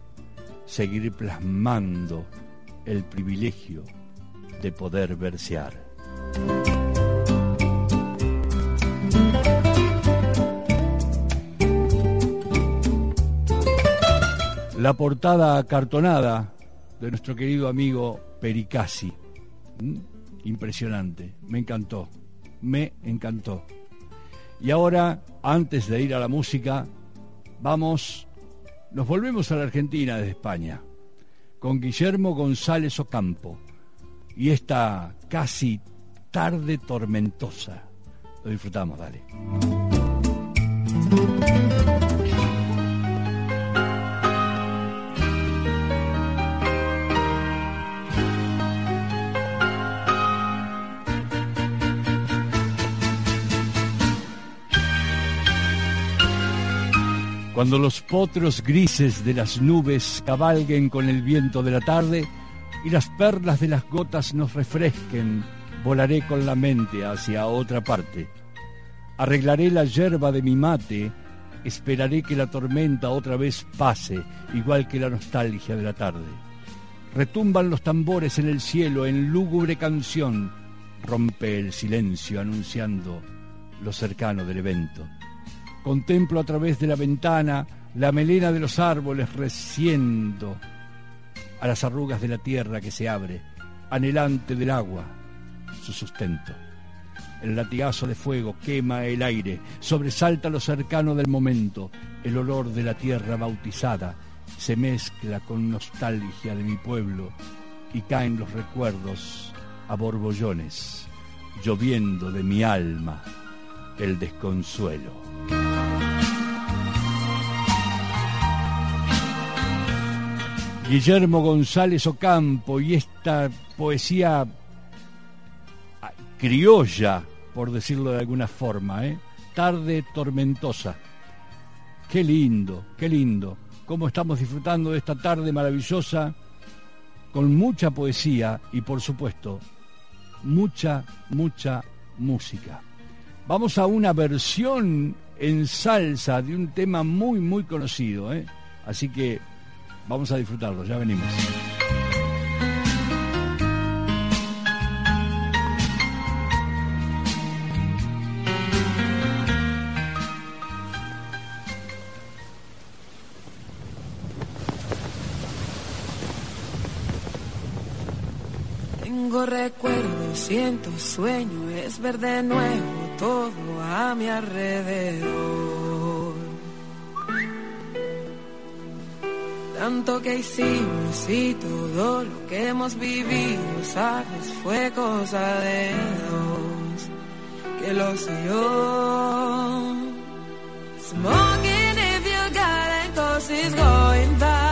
seguir plasmando el privilegio de poder versear. La portada acartonada de nuestro querido amigo Pericasi. ¿Mm? Impresionante, me encantó, me encantó. Y ahora, antes de ir a la música, vamos Nos volvemos a la Argentina desde España, con Guillermo González Ocampo y esta casi tarde tormentosa. Lo disfrutamos, dale. Cuando los potros grises de las nubes cabalguen con el viento de la tarde y las perlas de las gotas nos refresquen, volaré con la mente hacia otra parte. Arreglaré la yerba de mi mate, esperaré que la tormenta otra vez pase, igual que la nostalgia de la tarde. Retumban los tambores en el cielo en lúgubre canción, rompe el silencio anunciando lo cercano del evento. Contemplo a través de la ventana la melena de los árboles reciendo a las arrugas de la tierra que se abre, anhelante del agua, su sustento. El latigazo de fuego quema el aire, sobresalta lo cercano del momento, el olor de la tierra bautizada se mezcla con nostalgia de mi pueblo y caen los recuerdos a borbollones, lloviendo de mi alma el desconsuelo. Guillermo González Ocampo y esta poesía ah, criolla, por decirlo de alguna forma, ¿eh? tarde tormentosa. Qué lindo, qué lindo. Cómo estamos disfrutando de esta tarde maravillosa con mucha poesía y por supuesto mucha, mucha música. Vamos a una versión en salsa de un tema muy, muy conocido. ¿eh? Así que vamos a disfrutarlo, ya venimos. Tengo recuerdos, siento sueño, es ver de nuevo todo a mi alrededor. Tanto que hicimos y todo lo que hemos vivido, sabes, fue cosa de dos, que lo sé yo. Smoking if you got it, cause it's going down.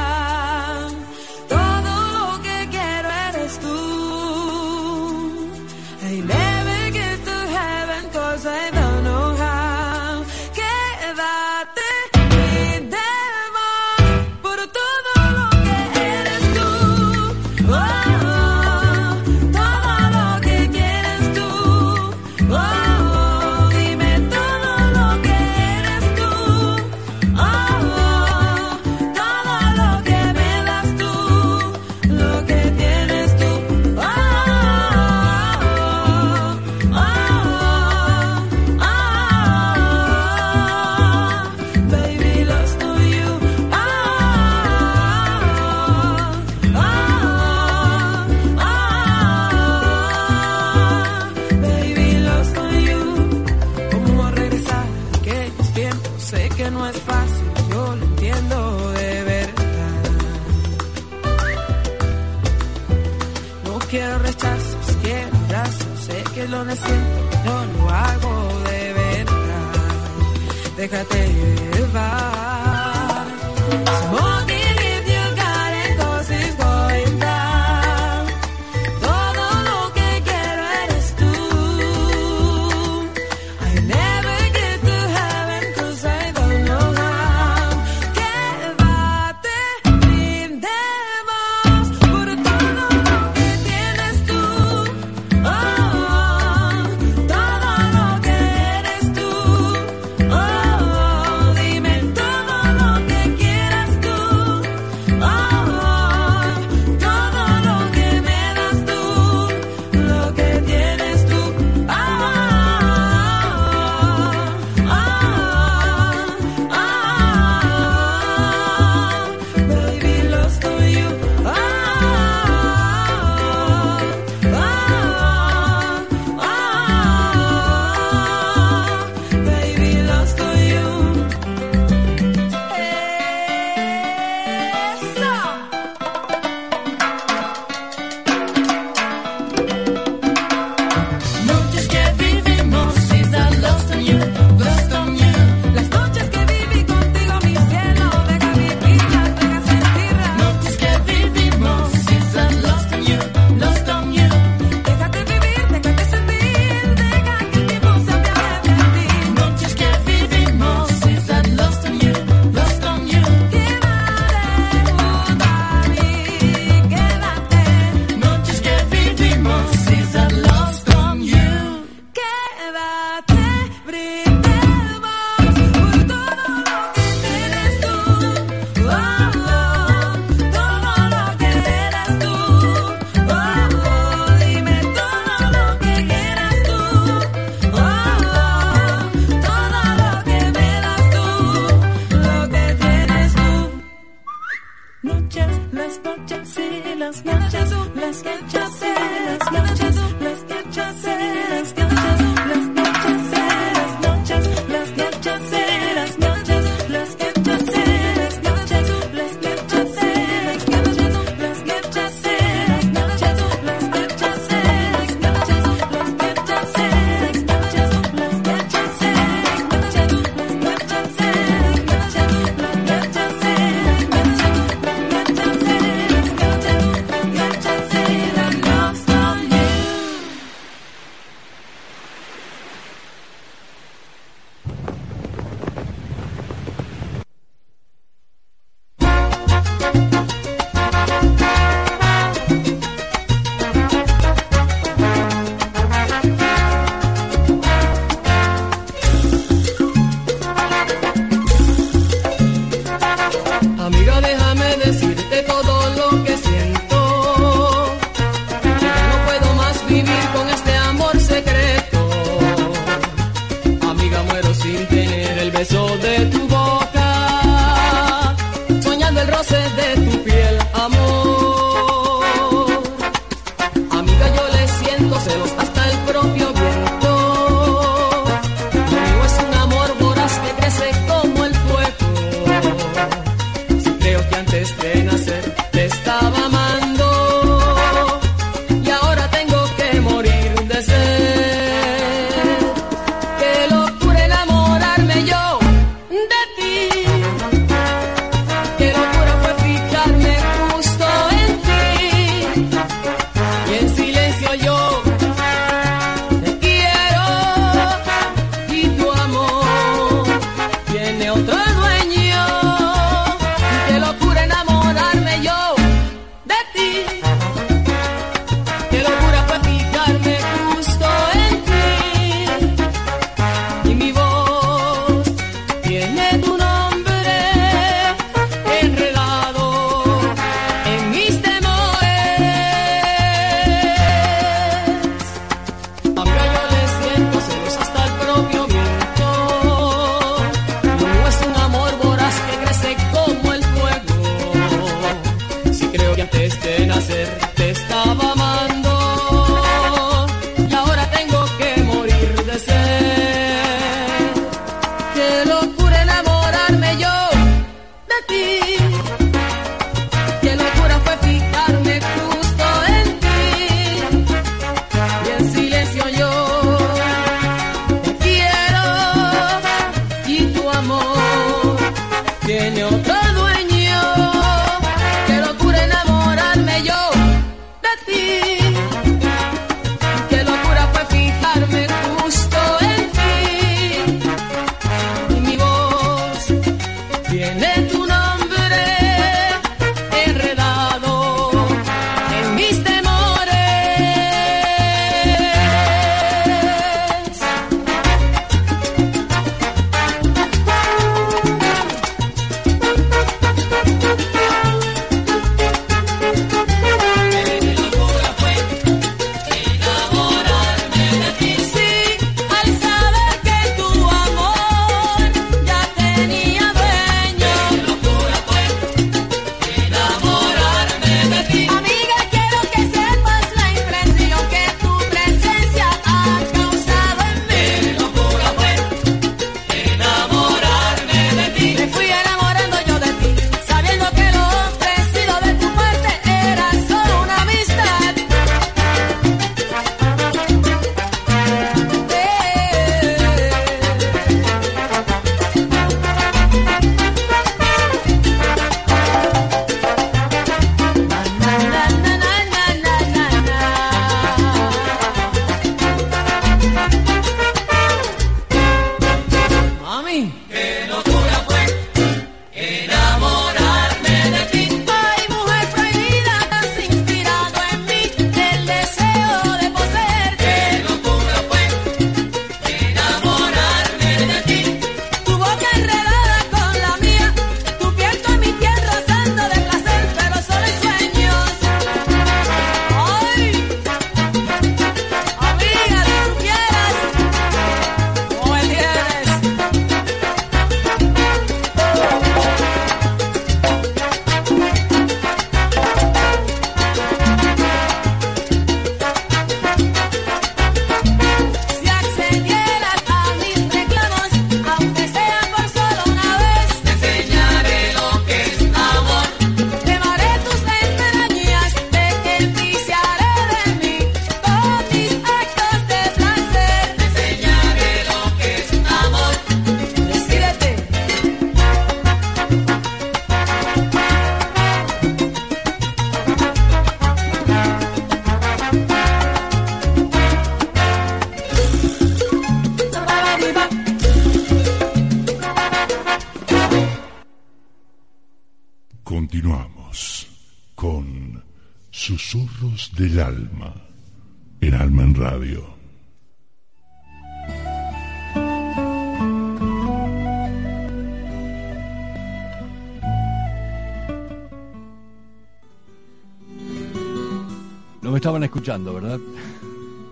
¿Verdad?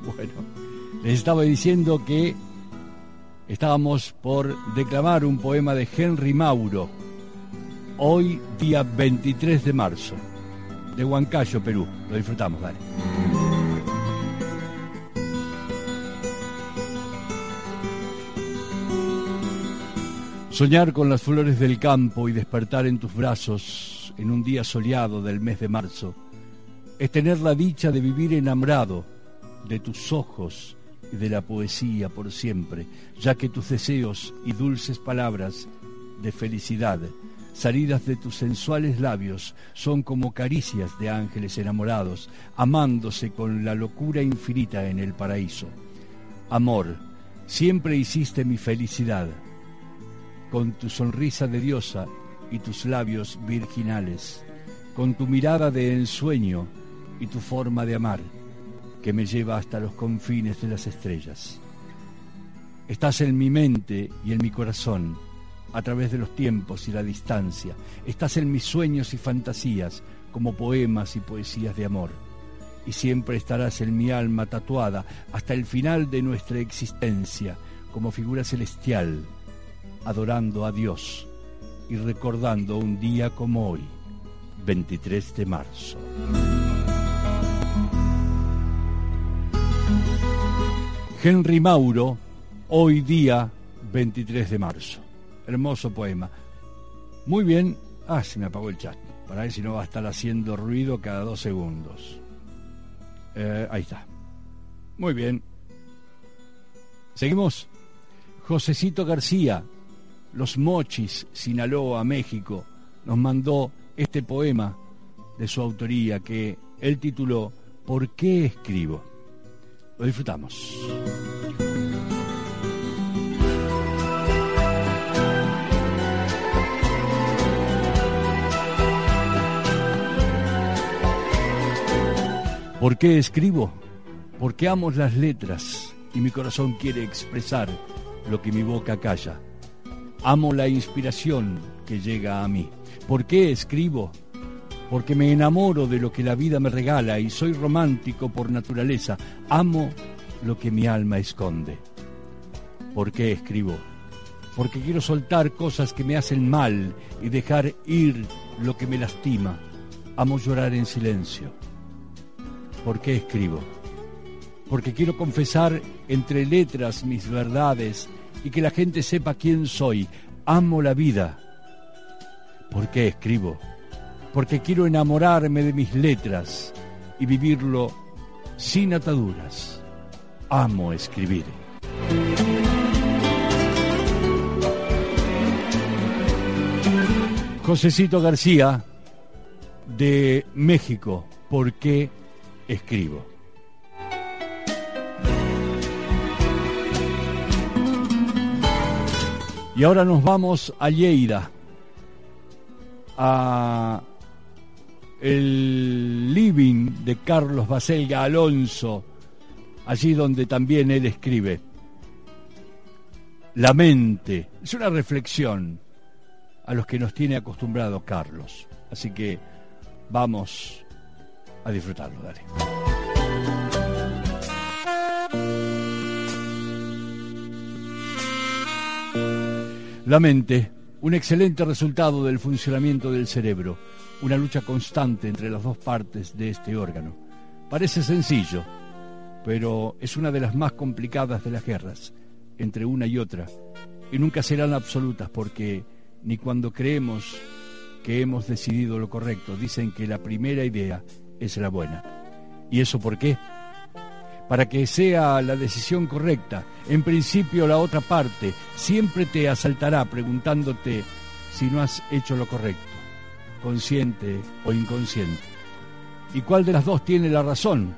Bueno, les estaba diciendo que estábamos por declamar un poema de Henry Mauro, hoy día 23 de marzo, de Huancayo, Perú. Lo disfrutamos, dale. Soñar con las flores del campo y despertar en tus brazos en un día soleado del mes de marzo es tener la dicha de vivir enamorado de tus ojos y de la poesía por siempre, ya que tus deseos y dulces palabras de felicidad salidas de tus sensuales labios son como caricias de ángeles enamorados, amándose con la locura infinita en el paraíso. Amor, siempre hiciste mi felicidad, con tu sonrisa de diosa y tus labios virginales, con tu mirada de ensueño y tu forma de amar, que me lleva hasta los confines de las estrellas. Estás en mi mente y en mi corazón, a través de los tiempos y la distancia. Estás en mis sueños y fantasías, como poemas y poesías de amor. Y siempre estarás en mi alma tatuada hasta el final de nuestra existencia, como figura celestial, adorando a Dios y recordando un día como hoy, 23 de marzo. Henry Mauro, hoy día 23 de marzo. Hermoso poema. Muy bien. Ah, se me apagó el chat. Para ver si no va a estar haciendo ruido cada dos segundos. Eh, ahí está. Muy bien. Seguimos. Josecito García, Los Mochis, Sinaloa, México, nos mandó este poema de su autoría que él tituló ¿Por qué escribo? Lo disfrutamos. ¿Por qué escribo? Porque amo las letras y mi corazón quiere expresar lo que mi boca calla. Amo la inspiración que llega a mí. ¿Por qué escribo? Porque me enamoro de lo que la vida me regala y soy romántico por naturaleza. Amo lo que mi alma esconde. ¿Por qué escribo? Porque quiero soltar cosas que me hacen mal y dejar ir lo que me lastima. Amo llorar en silencio. ¿Por qué escribo? Porque quiero confesar entre letras mis verdades y que la gente sepa quién soy. Amo la vida. ¿Por qué escribo? Porque quiero enamorarme de mis letras y vivirlo sin ataduras. Amo escribir. Josecito García, de México, ¿por qué escribo? Y ahora nos vamos a Lleida, a el living de Carlos Baselga Alonso, allí donde también él escribe. La mente, es una reflexión a los que nos tiene acostumbrados Carlos. Así que vamos a disfrutarlo, dale. La mente, un excelente resultado del funcionamiento del cerebro, una lucha constante entre las dos partes de este órgano. Parece sencillo, pero es una de las más complicadas de las guerras, entre una y otra, y nunca serán absolutas porque ni cuando creemos que hemos decidido lo correcto, dicen que la primera idea es la buena. ¿Y eso por qué? Para que sea la decisión correcta, en principio la otra parte siempre te asaltará preguntándote si no has hecho lo correcto, consciente o inconsciente. ¿Y cuál de las dos tiene la razón?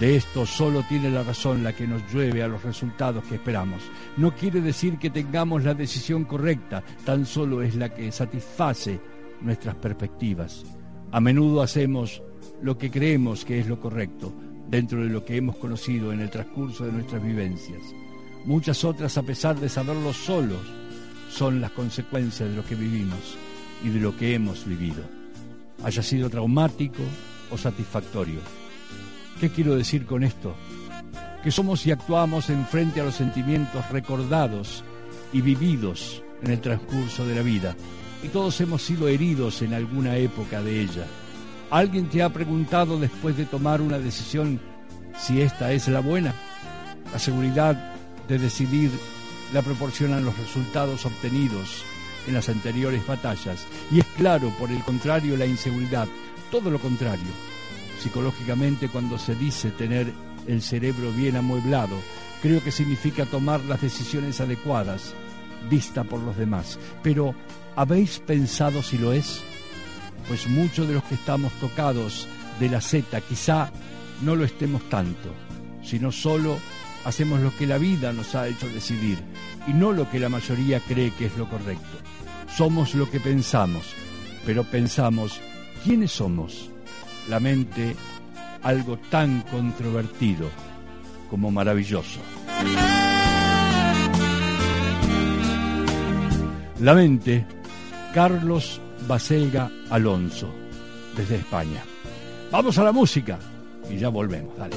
De esto solo tiene la razón la que nos llueve a los resultados que esperamos. No quiere decir que tengamos la decisión correcta, tan solo es la que satisface nuestras perspectivas. A menudo hacemos lo que creemos que es lo correcto dentro de lo que hemos conocido en el transcurso de nuestras vivencias. Muchas otras, a pesar de saberlo solos, son las consecuencias de lo que vivimos y de lo que hemos vivido, haya sido traumático o satisfactorio. ¿Qué quiero decir con esto? Que somos y actuamos en frente a los sentimientos recordados y vividos en el transcurso de la vida, y todos hemos sido heridos en alguna época de ella. ¿Alguien te ha preguntado después de tomar una decisión si esta es la buena? La seguridad de decidir la proporcionan los resultados obtenidos en las anteriores batallas. Y es claro, por el contrario, la inseguridad, todo lo contrario. Psicológicamente, cuando se dice tener el cerebro bien amueblado, creo que significa tomar las decisiones adecuadas, vista por los demás. Pero, ¿habéis pensado si lo es? Pues muchos de los que estamos tocados de la Z quizá no lo estemos tanto, sino solo hacemos lo que la vida nos ha hecho decidir y no lo que la mayoría cree que es lo correcto. Somos lo que pensamos, pero pensamos, ¿quiénes somos? La mente, algo tan controvertido como maravilloso. La mente, Carlos Baselga Alonso, desde España. Vamos a la música y ya volvemos. Dale.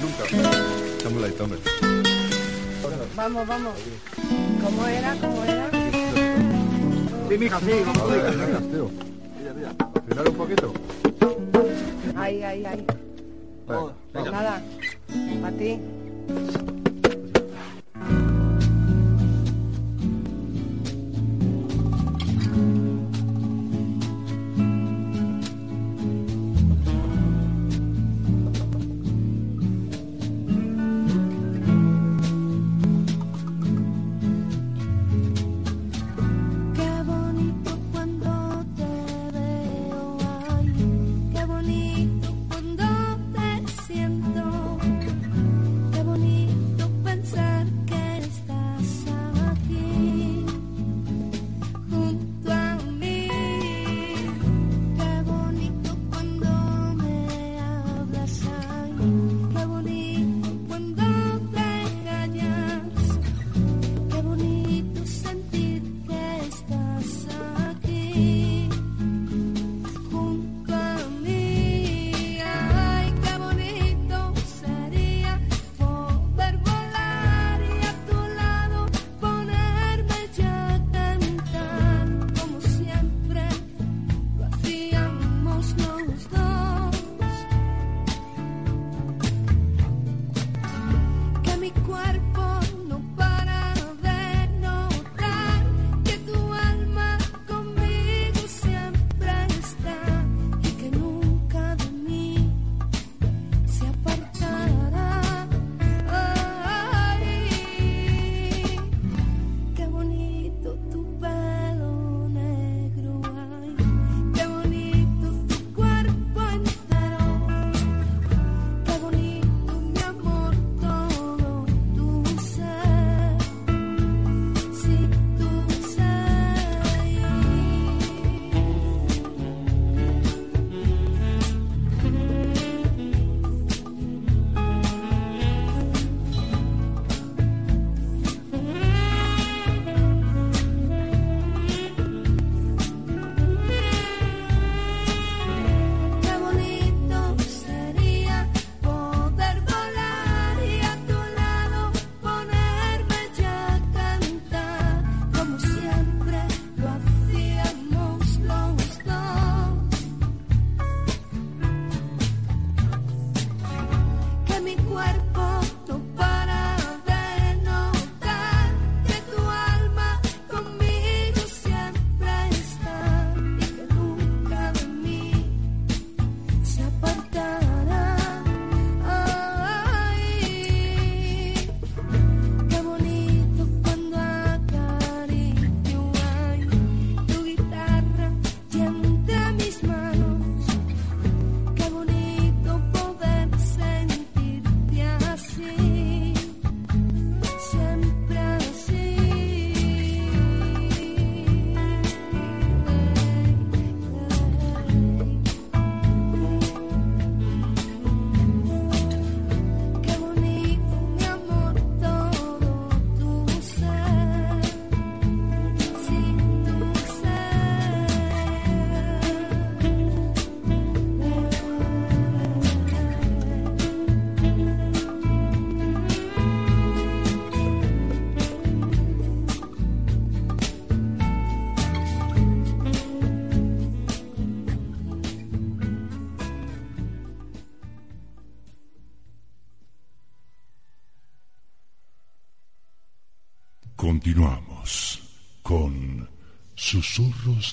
Nunca. Echamos la hombre. Vamos, vamos. ¿Cómo era? ¿Cómo era? Sí, mija, sí, vamos. Tío. Afinar un poquito. Ahí, ahí, ahí. Venga, Pues nada, a ti.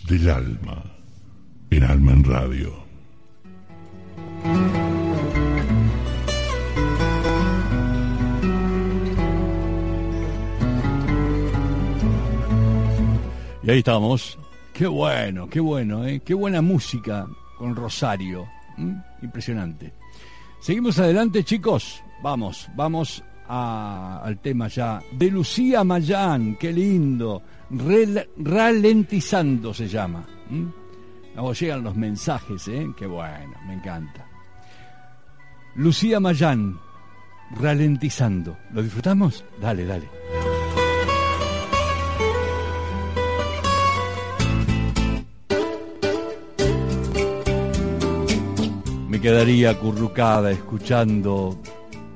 Del Alma en Alma en Radio. Y ahí estamos. Qué bueno, qué bueno, ¿eh? Qué buena música con Rosario. Impresionante. Seguimos adelante, chicos. Vamos, vamos a- al tema ya de Lucía Mayán. Qué lindo. Ralentizando se llama. ¿m? Luego llegan los mensajes, ¿eh? Qué bueno, me encanta. Lucía Mayán, ralentizando. ¿Lo disfrutamos? Dale, dale. Me quedaría acurrucada escuchando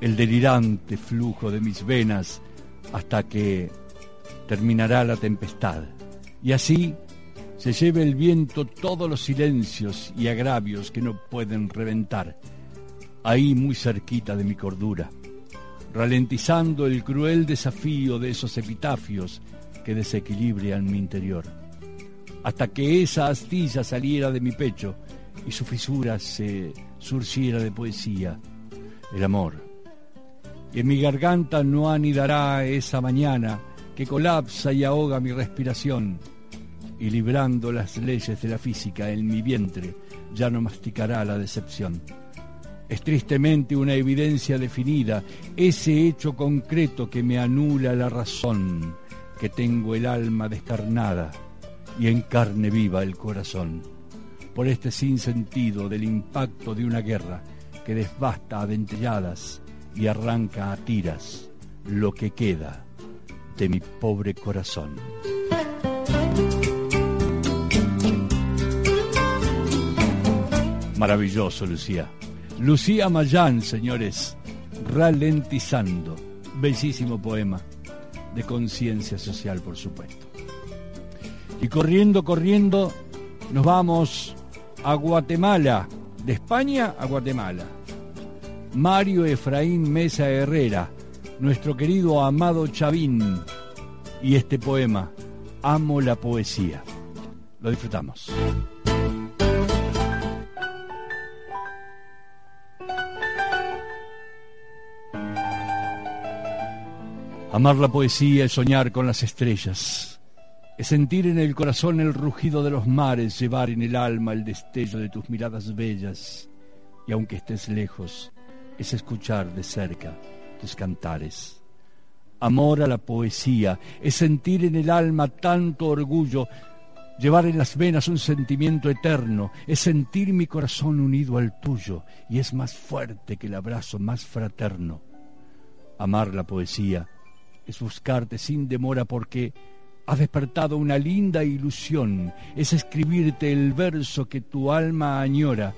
el delirante flujo de mis venas hasta que terminará la tempestad. Y así se lleve el viento todos los silencios y agravios que no pueden reventar, ahí muy cerquita de mi cordura, ralentizando el cruel desafío de esos epitafios que desequilibrian mi interior, hasta que esa astilla saliera de mi pecho y su fisura se surciera de poesía, el amor. Y en mi garganta no anidará esa mañana que colapsa y ahoga mi respiración, y librando las leyes de la física en mi vientre ya no masticará la decepción. Es tristemente una evidencia definida, ese hecho concreto que me anula la razón, que tengo el alma descarnada y en carne viva el corazón por este sinsentido del impacto de una guerra que devasta a dentelladas y arranca a tiras lo que queda de mi pobre corazón. Maravilloso, Lucía. Lucía Mayán, señores, ralentizando. Bellísimo poema de conciencia social, por supuesto. Y corriendo, corriendo, nos vamos a Guatemala, de España a Guatemala. Mario Efraín Mesa Herrera, nuestro querido amado Chavín, y este poema, Amo la poesía. Lo disfrutamos. Amar la poesía es soñar con las estrellas, es sentir en el corazón el rugido de los mares, llevar en el alma el destello de tus miradas bellas, y aunque estés lejos, es escuchar de cerca cantares. Amor a la poesía es sentir en el alma tanto orgullo, llevar en las venas un sentimiento eterno, es sentir mi corazón unido al tuyo, y es más fuerte que el abrazo más fraterno. Amar la poesía es buscarte sin demora porque ha despertado una linda ilusión, es escribirte el verso que tu alma añora,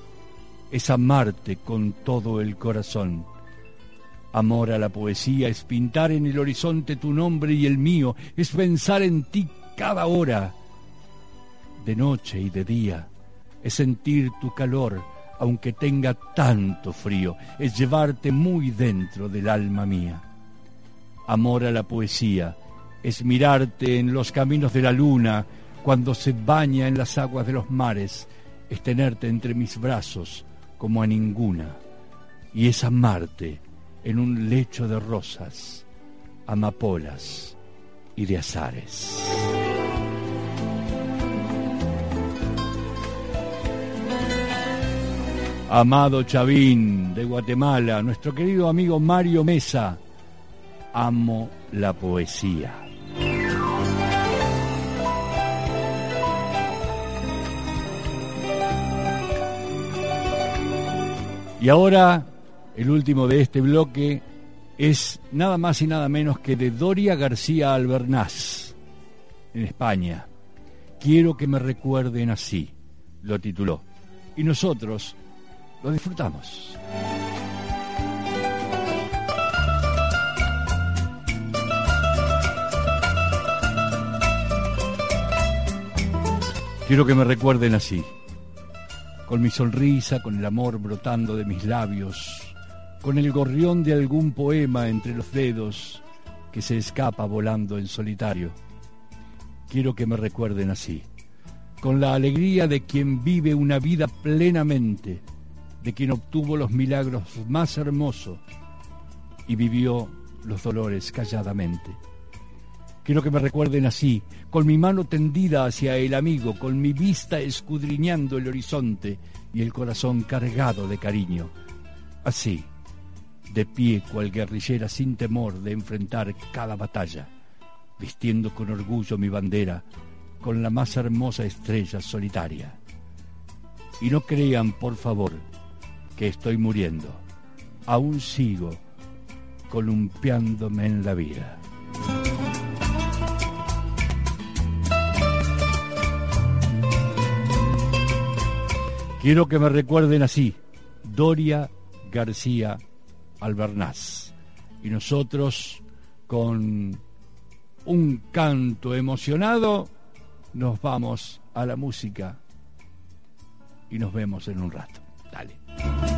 es amarte con todo el corazón. Amor a la poesía es pintar en el horizonte tu nombre y el mío, es pensar en ti cada hora, de noche y de día, es sentir tu calor, aunque tenga tanto frío, es llevarte muy dentro del alma mía. Amor a la poesía es mirarte en los caminos de la luna cuando se baña en las aguas de los mares, es tenerte entre mis brazos como a ninguna, y es amarte en un lecho de rosas, amapolas y de azares. Amado Chavín de Guatemala, nuestro querido amigo Mario Mesa, amo la poesía. Y ahora, el último de este bloque es nada más y nada menos que de Doria García Albernaz, en España. Quiero que me recuerden así, lo tituló. Y nosotros lo disfrutamos. Quiero que me recuerden así, con mi sonrisa, con el amor brotando de mis labios, con el gorrión de algún poema entre los dedos, que se escapa volando en solitario. Quiero que me recuerden así, con la alegría de quien vive una vida plenamente, de quien obtuvo los milagros más hermosos y vivió los dolores calladamente. Quiero que me recuerden así, con mi mano tendida hacia el amigo, con mi vista escudriñando el horizonte y el corazón cargado de cariño. Así, de pie cual guerrillera sin temor de enfrentar cada batalla, vistiendo con orgullo mi bandera, con la más hermosa estrella solitaria. Y no crean, por favor, que estoy muriendo. Aún sigo columpiándome en la vida. Quiero que me recuerden así, Doria García Albernaz. Y nosotros, con un canto emocionado, nos vamos a la música y nos vemos en un rato. Dale.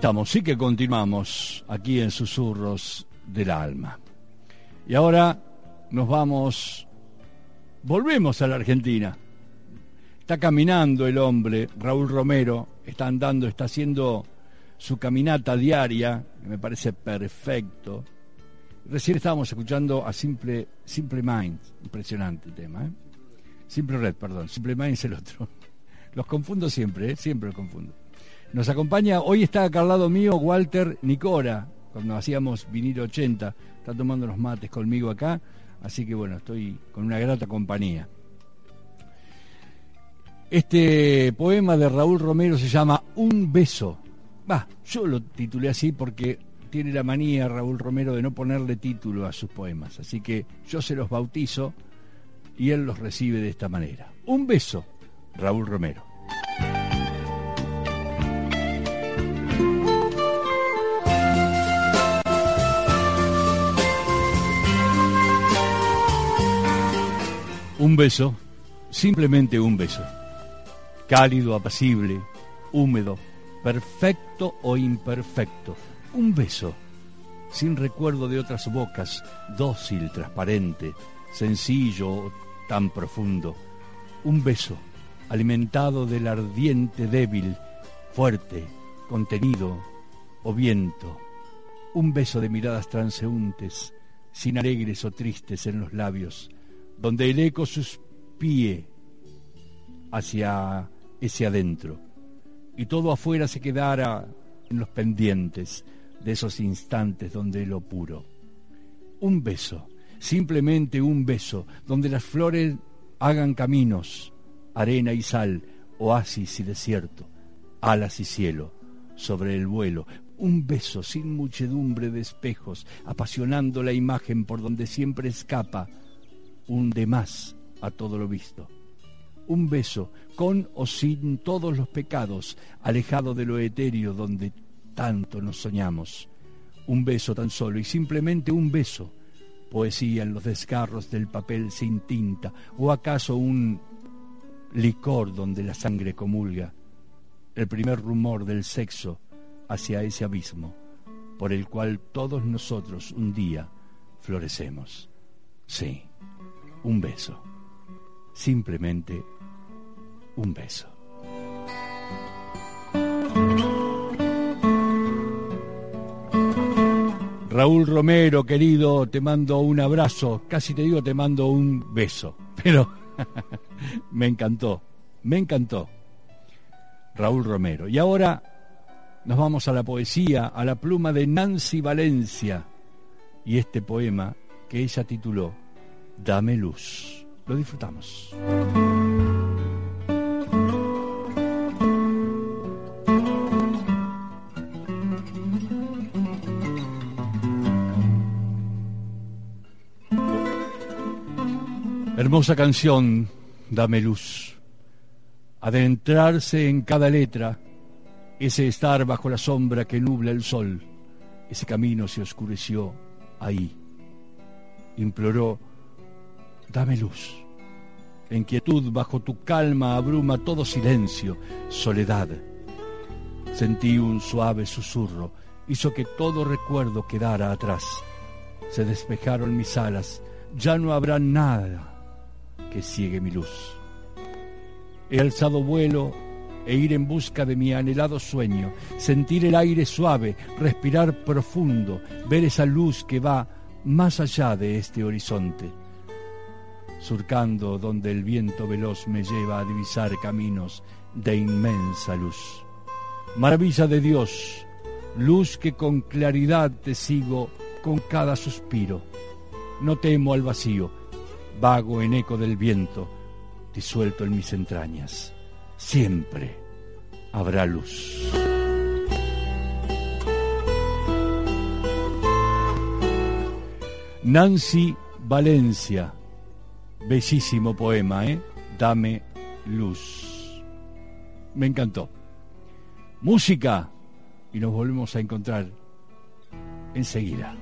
Estamos, sí que continuamos aquí en Susurros del Alma. Y ahora nos vamos, volvemos a la Argentina. Está caminando el hombre, Raúl Romero, está andando, está haciendo su caminata diaria, que me parece perfecto. Recién estábamos escuchando a Simple, Simple Minds, impresionante el tema, ¿eh? Simple Red, perdón, Simple Minds el otro. Los confundo siempre, ¿eh? siempre los confundo. Nos acompaña, hoy está acá al lado mío Walter Nicora, cuando hacíamos vinilo 80, está tomando los mates conmigo acá, así que bueno, estoy con una grata compañía. Este poema de Raúl Romero se llama Un beso. Va, yo lo titulé así porque tiene la manía Raúl Romero de no ponerle título a sus poemas, así que yo se los bautizo y él los recibe de esta manera. Un beso, Raúl Romero. Un beso, simplemente un beso. Cálido, apacible, húmedo, perfecto o imperfecto. Un beso, sin recuerdo de otras bocas, dócil, transparente, sencillo, tan profundo. Un beso, alimentado del ardiente débil, fuerte, contenido o viento. Un beso de miradas transeúntes, sin alegres o tristes en los labios donde el eco suspíe hacia ese adentro y todo afuera se quedara en los pendientes de esos instantes donde lo puro. Un beso, simplemente un beso, donde las flores hagan caminos, arena y sal, oasis y desierto, alas y cielo, sobre el vuelo. Un beso sin muchedumbre de espejos, apasionando la imagen por donde siempre escapa un de más a todo lo visto. Un beso, con o sin todos los pecados, alejado de lo etéreo donde tanto nos soñamos. Un beso tan solo y simplemente un beso. Poesía en los desgarros del papel sin tinta, o acaso un licor donde la sangre comulga. El primer rumor del sexo hacia ese abismo, por el cual todos nosotros un día florecemos. Sí un beso. Simplemente un beso. Raúl Romero, querido, te mando un abrazo, casi te digo te mando un beso, pero me encantó, me encantó. Raúl Romero. Y ahora nos vamos a la poesía, a la pluma de Nancy Valencia y este poema que ella tituló Dame luz. Lo disfrutamos. Hermosa canción, Dame luz. Adentrarse en cada letra, ese estar bajo la sombra que nubla el sol, ese camino se oscureció ahí. Imploró dame luz. En quietud bajo tu calma abruma todo silencio, soledad. Sentí un suave susurro, hizo que todo recuerdo quedara atrás. Se despejaron mis alas, ya no habrá nada que ciegue mi luz. He alzado vuelo e ir en busca de mi anhelado sueño, sentir el aire suave, respirar profundo, ver esa luz que va más allá de este horizonte surcando donde el viento veloz me lleva a divisar caminos de inmensa luz. Maravilla de Dios, luz que con claridad te sigo con cada suspiro. No temo al vacío, vago en eco del viento, disuelto en mis entrañas. Siempre habrá luz. Nancy Valencia Bellísimo poema, ¿eh? Dame luz. Me encantó. Música y nos volvemos a encontrar enseguida.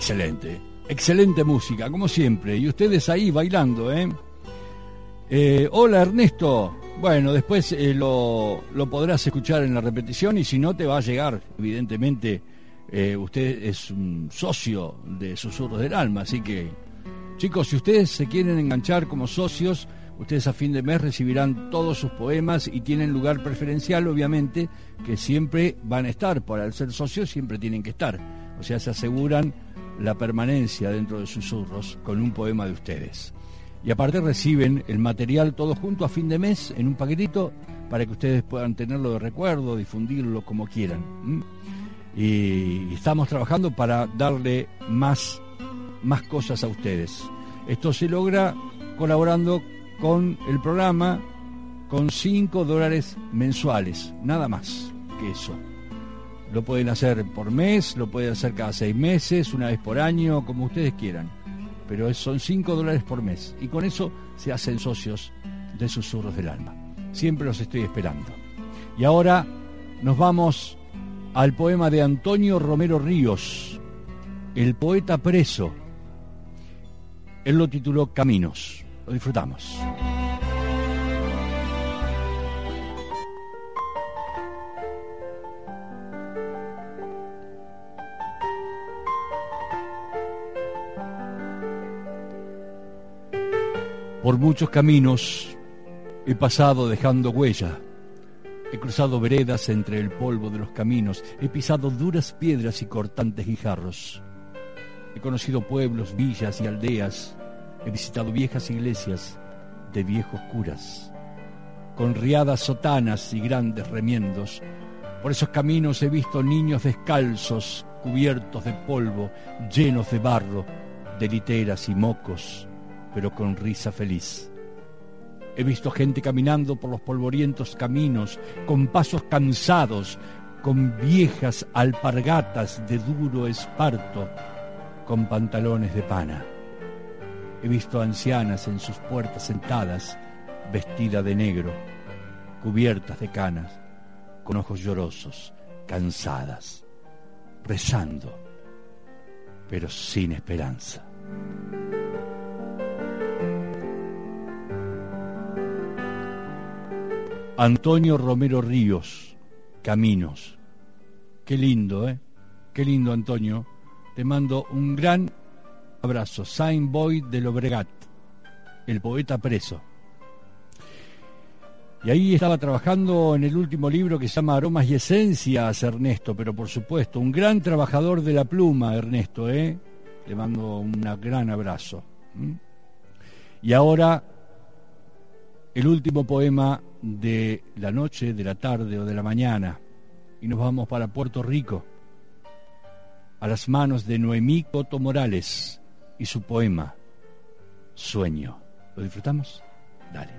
Excelente, excelente música, como siempre. Y ustedes ahí bailando, ¿eh? Eh, hola Ernesto, Bueno, después eh, lo, lo podrás escuchar en la repetición y si no te va a llegar, evidentemente, eh, usted es un socio de Susurros del Alma, así que chicos, si ustedes se quieren enganchar como socios, ustedes a fin de mes recibirán todos sus poemas y tienen lugar preferencial, obviamente, que siempre van a estar, por al ser socios siempre tienen que estar, o sea, se aseguran la permanencia dentro de Susurros con un poema de ustedes. Y aparte reciben el material todo junto a fin de mes en un paquetito para que ustedes puedan tenerlo de recuerdo, difundirlo como quieran. Y estamos trabajando para darle más, más cosas a ustedes. Esto se logra colaborando con el programa con 5 dólares mensuales, nada más que eso. Lo pueden hacer por mes, lo pueden hacer cada seis meses, una vez por año, como ustedes quieran pero son 5 dólares por mes. Y con eso se hacen socios de Susurros del Alma. Siempre los estoy esperando. Y ahora nos vamos al poema de Antonio Romero Ríos, El poeta preso. Él lo tituló Caminos. Lo disfrutamos. Por muchos caminos he pasado dejando huella. He cruzado veredas entre el polvo de los caminos. He pisado duras piedras y cortantes guijarros. He conocido pueblos, villas y aldeas. He visitado viejas iglesias de viejos curas. Con riadas sotanas y grandes remiendos. Por esos caminos he visto niños descalzos, cubiertos de polvo, llenos de barro, de literas y mocos pero con risa feliz. He visto gente caminando por los polvorientos caminos, con pasos cansados, con viejas alpargatas de duro esparto, con pantalones de pana. He visto ancianas en sus puertas sentadas, vestidas de negro, cubiertas de canas, con ojos llorosos, cansadas, rezando, pero sin esperanza. Antonio Romero Ríos, Caminos. Qué lindo, ¿eh? Qué lindo, Antonio. Te mando un gran abrazo. Saint Boy del Obregat, el poeta preso. Y ahí estaba trabajando en el último libro que se llama Aromas y Esencias, Ernesto, pero por supuesto, un gran trabajador de la pluma, Ernesto, ¿eh? Le mando un gran abrazo. Y ahora, el último poema de la noche, de la tarde o de la mañana, y nos vamos para Puerto Rico, a las manos de Noemí Coto Morales y su poema, Sueño. ¿Lo disfrutamos? Dale.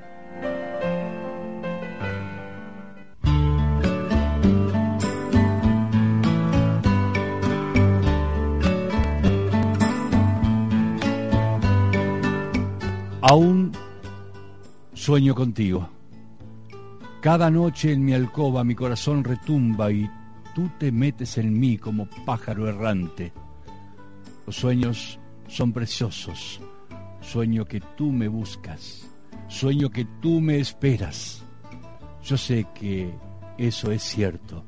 Aún sueño contigo. Cada noche en mi alcoba mi corazón retumba y tú te metes en mí como pájaro errante. Los sueños son preciosos. Sueño que tú me buscas. Sueño que tú me esperas. Yo sé que eso es cierto,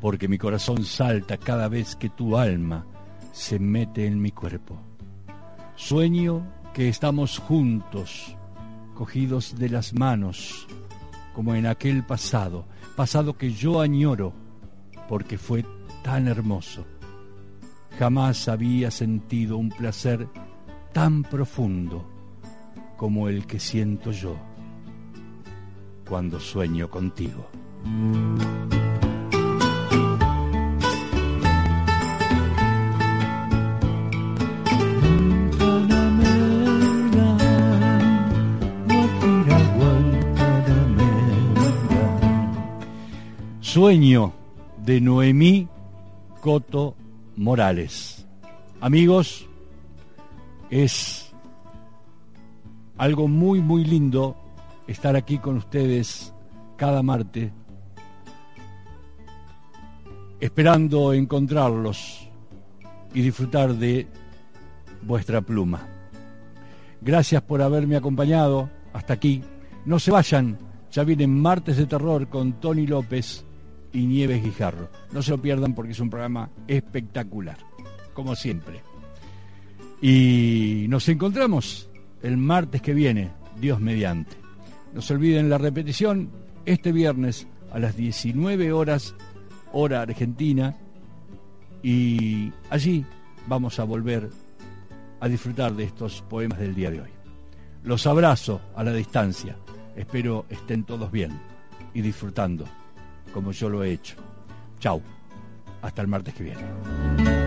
porque mi corazón salta cada vez que tu alma se mete en mi cuerpo. Sueño que estamos juntos, cogidos de las manos, como en aquel pasado, pasado que yo añoro, porque fue tan hermoso. Jamás había sentido un placer tan profundo como el que siento yo cuando sueño contigo. Sueño de Noemí Coto Morales. Amigos, es algo muy, muy lindo estar aquí con ustedes cada martes, esperando encontrarlos y disfrutar de vuestra pluma. Gracias por haberme acompañado hasta aquí. No se vayan, Ya viene Martes de Terror con Tony López y Nieves Guijarro. No se lo pierdan porque es un programa espectacular, como siempre. Y nos encontramos el martes que viene, Dios mediante. No se olviden la repetición este viernes a las 19 horas, hora argentina, y allí vamos a volver a disfrutar de estos poemas del día de hoy. Los abrazo a la distancia. Espero estén todos bien y disfrutando como yo lo he hecho. Chau. Hasta el martes que viene.